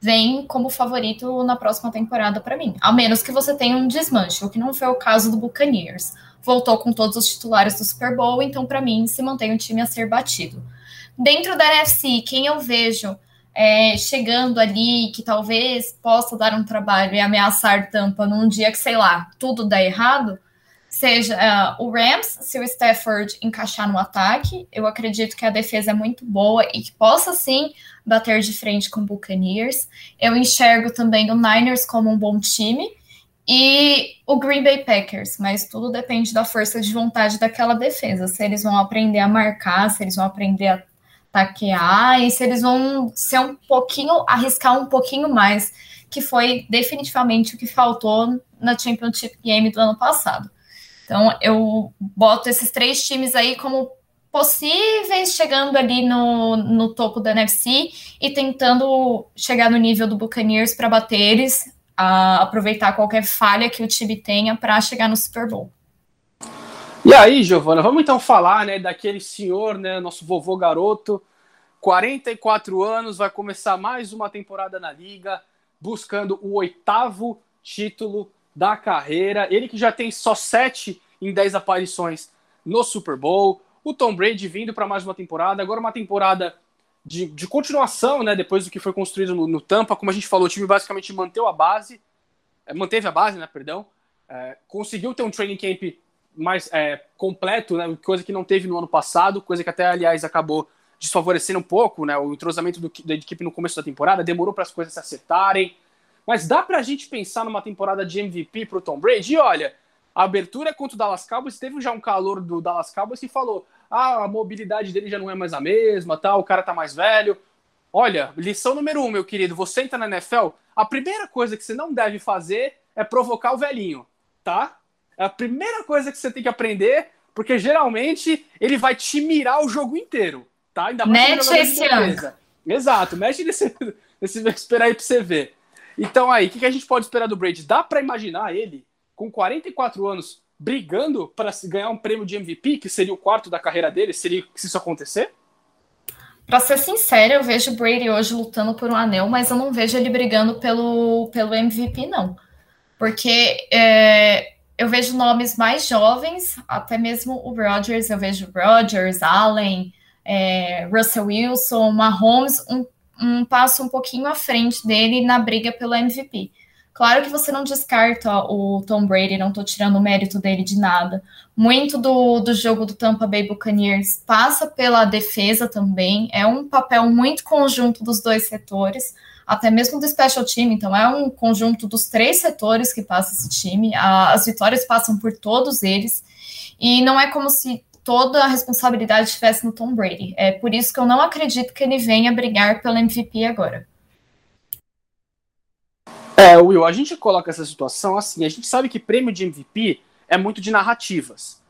vem como favorito na próxima temporada para mim. A menos que você tenha um desmanche, o que não foi o caso do Buccaneers voltou com todos os titulares do Super Bowl, então para mim se mantém um time a ser batido. Dentro da NFC, quem eu vejo é, chegando ali, que talvez possa dar um trabalho e ameaçar Tampa num dia que, sei lá, tudo dá errado, seja uh, o Rams, se o Stafford encaixar no ataque, eu acredito que a defesa é muito boa e que possa sim bater de frente com o Buccaneers. Eu enxergo também o Niners como um bom time, e o Green Bay Packers, mas tudo depende da força de vontade daquela defesa. Se eles vão aprender a marcar, se eles vão aprender a taquear e se eles vão ser um pouquinho, arriscar um pouquinho mais, que foi definitivamente o que faltou na Championship Game do ano passado. Então eu boto esses três times aí como possíveis chegando ali no, no topo da NFC e tentando chegar no nível do Buccaneers para bater eles aproveitar qualquer falha que o time tenha para chegar no Super Bowl. E aí, Giovana, vamos então falar, né, daquele senhor, né, nosso vovô garoto, 44 anos, vai começar mais uma temporada na liga, buscando o oitavo título da carreira. Ele que já tem só sete em 10 aparições no Super Bowl. O Tom Brady vindo para mais uma temporada, agora uma temporada de, de continuação, né, depois do que foi construído no, no, Tampa, como a gente falou, o time basicamente manteve a base, é, manteve a base, né, perdão, é, conseguiu ter um training camp mais é, completo, né, coisa que não teve no ano passado, coisa que até, aliás, acabou desfavorecendo um pouco, né, o entrosamento do, da equipe no começo da temporada, demorou para as coisas se acertarem, mas dá para a gente pensar numa temporada de MVP para o Tom Brady? E olha, a abertura contra o Dallas Cowboys, teve já um calor do Dallas Cowboys que falou, ah, a mobilidade dele já não é mais a mesma, tal, o cara tá mais velho. Olha, lição número um, meu querido, você entra na NFL, a primeira coisa que você não deve fazer é provocar o velhinho, tá? É a primeira coisa que você tem que aprender, porque geralmente ele vai te mirar o jogo inteiro, tá? Ainda mais mete esse ano. Exato, mete nesse, nesse esperar aí pra você ver. Então aí, o que, que a gente pode esperar do Brady? Dá para imaginar ele com 44 anos brigando para ganhar um prêmio de MVP, que seria o quarto da carreira dele, seria se isso acontecer? Para ser sincera, eu vejo o Brady hoje lutando por um anel, mas eu não vejo ele brigando pelo, pelo MVP, não. Porque é, eu vejo nomes mais jovens, até mesmo o Rodgers, eu vejo Rodgers, Allen, é, Russell Wilson, Mahomes, um, um passo um pouquinho à frente dele na briga pelo MVP. Claro que você não descarta o Tom Brady, não estou tirando o mérito dele de nada. Muito do, do jogo do Tampa Bay Buccaneers passa pela defesa também, é um papel muito conjunto dos dois setores, até mesmo do special team, então é um conjunto dos três setores que passa esse time, a, as vitórias passam por todos eles, e não é como se toda a responsabilidade estivesse no Tom Brady. É por isso que eu não acredito que ele venha brigar pelo MVP agora. É, Will, a gente coloca essa situação assim, a gente sabe que prêmio de MVP é muito de narrativas.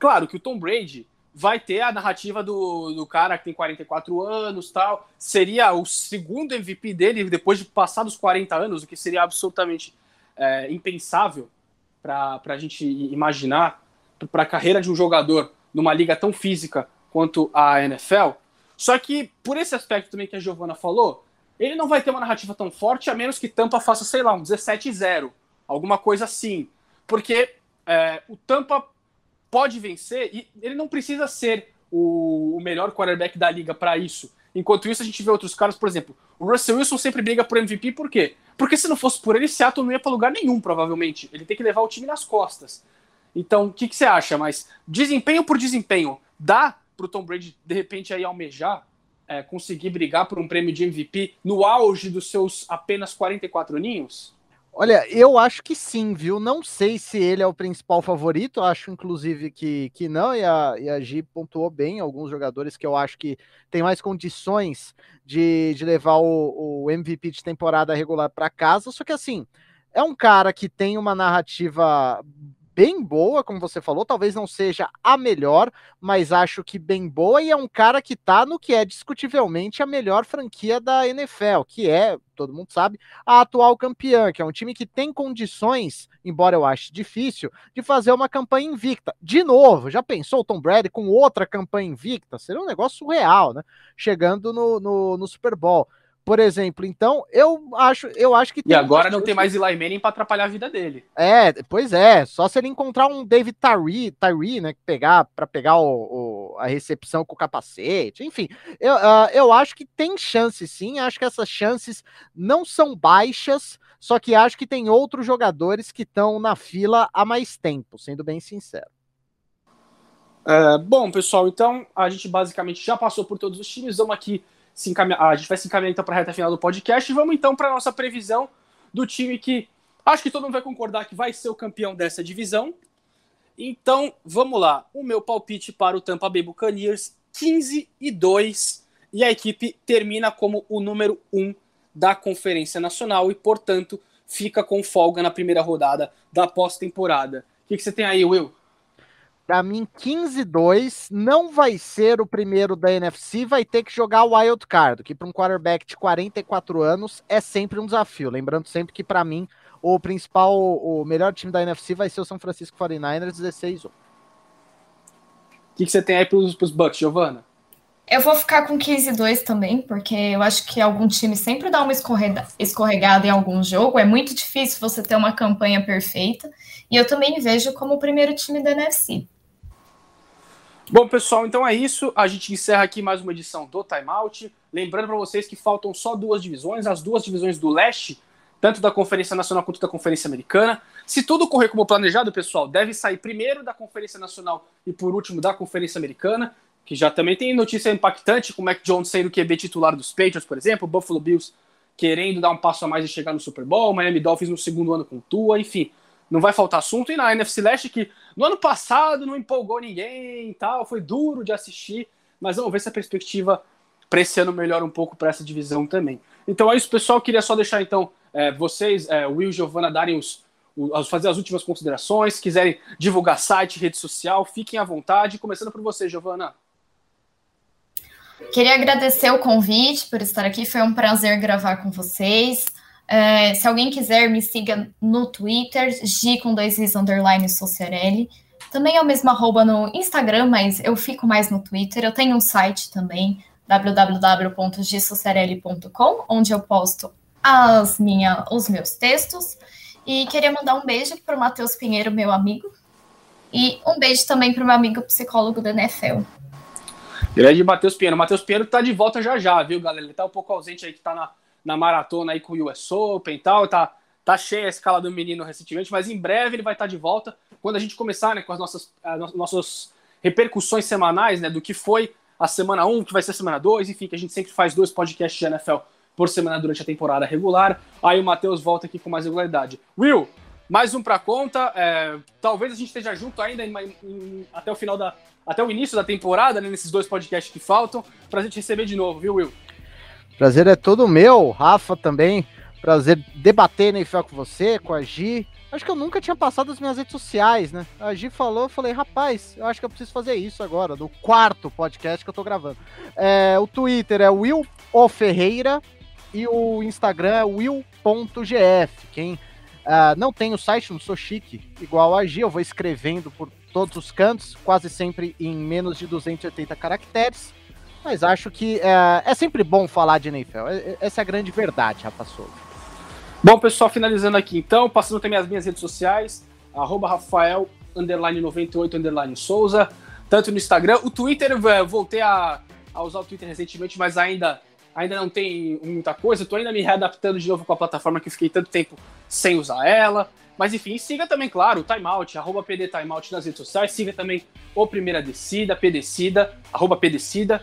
Claro que o Tom Brady vai ter a narrativa do, do cara que tem 44 anos tal. Seria o segundo MVP dele depois de passar dos 40 anos, o que seria absolutamente é, impensável para a gente imaginar para a carreira de um jogador numa liga tão física quanto a NFL. Só que, por esse aspecto também que a Giovana falou, ele não vai ter uma narrativa tão forte, a menos que Tampa faça, sei lá, um 17-0, alguma coisa assim. Porque é, o Tampa pode vencer e ele não precisa ser o, o melhor quarterback da liga para isso. Enquanto isso, a gente vê outros caras, por exemplo, o Russell Wilson sempre briga por MVP, por quê? Porque se não fosse por ele, Seattle não ia para lugar nenhum, provavelmente. Ele tem que levar o time nas costas. Então, o que, que você acha? Mas desempenho por desempenho, dá pro Tom Brady, de repente, aí almejar, é, conseguir brigar por um prêmio de MVP no auge dos seus apenas 44 aninhos? Olha, eu acho que sim, viu? Não sei se ele é o principal favorito, acho inclusive que, que não, e a, e a Gi pontuou bem alguns jogadores que eu acho que tem mais condições de, de levar o, o MVP de temporada regular para casa, só que assim, é um cara que tem uma narrativa bem boa, como você falou, talvez não seja a melhor, mas acho que bem boa e é um cara que tá no que é discutivelmente a melhor franquia da NFL, que é, todo mundo sabe, a atual campeã, que é um time que tem condições, embora eu ache difícil, de fazer uma campanha invicta. De novo, já pensou o Tom Brady com outra campanha invicta? Seria um negócio surreal, né? Chegando no, no, no Super Bowl por exemplo. Então, eu acho, eu acho que E agora não tem mais Eli Manning para atrapalhar a vida dele. É, pois é, só se ele encontrar um David Tyree, Tyree né, pegar para pegar o, o, a recepção com o capacete, enfim. Eu, uh, eu acho que tem chance sim, acho que essas chances não são baixas, só que acho que tem outros jogadores que estão na fila há mais tempo, sendo bem sincero. É, bom, pessoal, então a gente basicamente já passou por todos os times, vamos aqui se encaminhar, a gente vai se encaminhar então para a reta final do podcast e vamos então para a nossa previsão do time que acho que todo mundo vai concordar que vai ser o campeão dessa divisão. Então, vamos lá. O meu palpite para o Tampa Bay Buccaneers 15 e 2 e a equipe termina como o número 1 da Conferência Nacional e, portanto, fica com folga na primeira rodada da pós-temporada. O que, que você tem aí, Will? Para mim, 15-2 não vai ser o primeiro da NFC, vai ter que jogar o wild card, que para um quarterback de 44 anos é sempre um desafio. Lembrando sempre que para mim o principal, o melhor time da NFC vai ser o São Francisco 49ers 16-1. O que, que você tem aí para os Bucks, Giovana? Eu vou ficar com 15-2 também, porque eu acho que algum time sempre dá uma escorregada em algum jogo. É muito difícil você ter uma campanha perfeita. E eu também vejo como o primeiro time da NFC. Bom, pessoal, então é isso. A gente encerra aqui mais uma edição do Timeout. Lembrando para vocês que faltam só duas divisões, as duas divisões do leste, tanto da Conferência Nacional quanto da Conferência Americana. Se tudo correr como planejado, pessoal, deve sair primeiro da Conferência Nacional e por último da Conferência Americana, que já também tem notícia impactante, com o Mac Jones sendo QB titular dos Patriots, por exemplo, Buffalo Bills querendo dar um passo a mais e chegar no Super Bowl, Miami Dolphins no segundo ano com Tua, enfim não vai faltar assunto. E na NFC Leste, que no ano passado não empolgou ninguém e tal, foi duro de assistir, mas vamos ver se a perspectiva para esse ano melhora um pouco para essa divisão também. Então é isso, pessoal. Queria só deixar então é, vocês, é, Will e Giovana, darem os, os, fazer as últimas considerações. Se quiserem divulgar site, rede social, fiquem à vontade. Começando por você, Giovana. Queria agradecer o convite por estar aqui. Foi um prazer gravar com vocês. É, se alguém quiser, me siga no Twitter, G com dois Is underline Sociarelli. Também é o mesmo arroba no Instagram, mas eu fico mais no Twitter. Eu tenho um site também, www.gsociarelli.com, onde eu posto as minha, os meus textos. E queria mandar um beijo para o Matheus Pinheiro, meu amigo. E um beijo também para o meu amigo psicólogo da NFL. Grande Matheus Pinheiro. Matheus Pinheiro está de volta já já, viu, galera? Ele está um pouco ausente aí, que está na na maratona aí com o US Open e tal, tá, tá cheia a escala do menino recentemente, mas em breve ele vai estar de volta quando a gente começar né, com as nossas, as nossas repercussões semanais, né, do que foi a semana 1, que vai ser a semana 2, enfim, que a gente sempre faz dois podcasts de NFL por semana durante a temporada regular. Aí o Matheus volta aqui com mais regularidade. Will, mais um para conta. É, talvez a gente esteja junto ainda em, em, até o final da. Até o início da temporada, né, nesses dois podcasts que faltam, pra gente receber de novo, viu, Will? Prazer é todo meu, Rafa também. Prazer debater NFL com você, com a Gi. Acho que eu nunca tinha passado as minhas redes sociais, né? A Gi falou, eu falei, rapaz, eu acho que eu preciso fazer isso agora, do quarto podcast que eu tô gravando. É, o Twitter é Will o Ferreira e o Instagram é will.gf. Quem uh, não tem o site, não sou chique, igual a Gi, eu vou escrevendo por todos os cantos, quase sempre em menos de 280 caracteres. Mas acho que é, é sempre bom falar de NFL. É, é, essa é a grande verdade, Souza. Bom, pessoal, finalizando aqui então, passando também as minhas redes sociais, arroba Rafael, underline 98, underline Souza. tanto no Instagram. O Twitter, eu voltei a, a usar o Twitter recentemente, mas ainda, ainda não tem muita coisa. Estou ainda me readaptando de novo com a plataforma que fiquei tanto tempo sem usar ela. Mas enfim, siga também, claro, o Timeout, arroba PD Timeout nas redes sociais. Siga também o Primeira Descida, PDecida, arroba PDecida.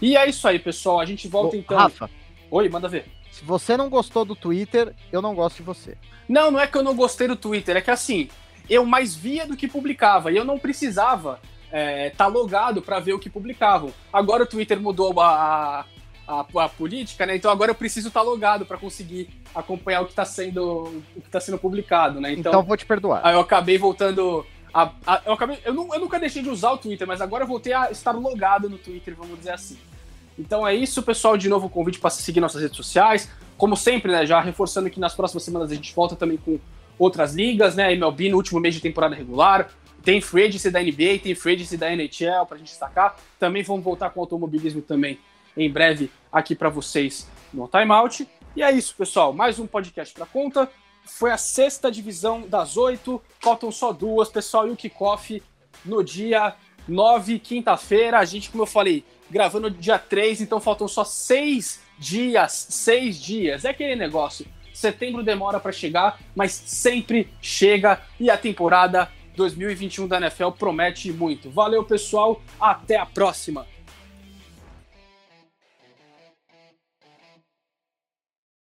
E é isso aí, pessoal. A gente volta Ô, então. Rafa. Oi, manda ver. Se você não gostou do Twitter, eu não gosto de você. Não, não é que eu não gostei do Twitter, é que assim, eu mais via do que publicava e eu não precisava estar é, tá logado para ver o que publicavam. Agora o Twitter mudou a, a, a política, né? Então agora eu preciso estar tá logado para conseguir acompanhar o que está sendo o que tá sendo publicado, né? Então, então vou te perdoar. Aí eu acabei voltando a, a, eu, acabei, eu, não, eu nunca deixei de usar o Twitter, mas agora eu voltei a estar logado no Twitter, vamos dizer assim. Então é isso, pessoal. De novo, o convite para seguir nossas redes sociais. Como sempre, né? Já reforçando que nas próximas semanas a gente volta também com outras ligas, né? MLB no último mês de temporada regular. Tem free agency da NBA, tem free agency da NHL para a gente destacar. Também vamos voltar com automobilismo também em breve aqui para vocês no Timeout. E é isso, pessoal. Mais um podcast para conta. Foi a sexta divisão das oito. Faltam só duas, pessoal. E o kickoff no dia 9, quinta-feira. A gente, como eu falei, gravando dia 3, então faltam só seis dias. Seis dias. É aquele negócio. Setembro demora para chegar, mas sempre chega e a temporada 2021 da NFL promete muito. Valeu, pessoal. Até a próxima.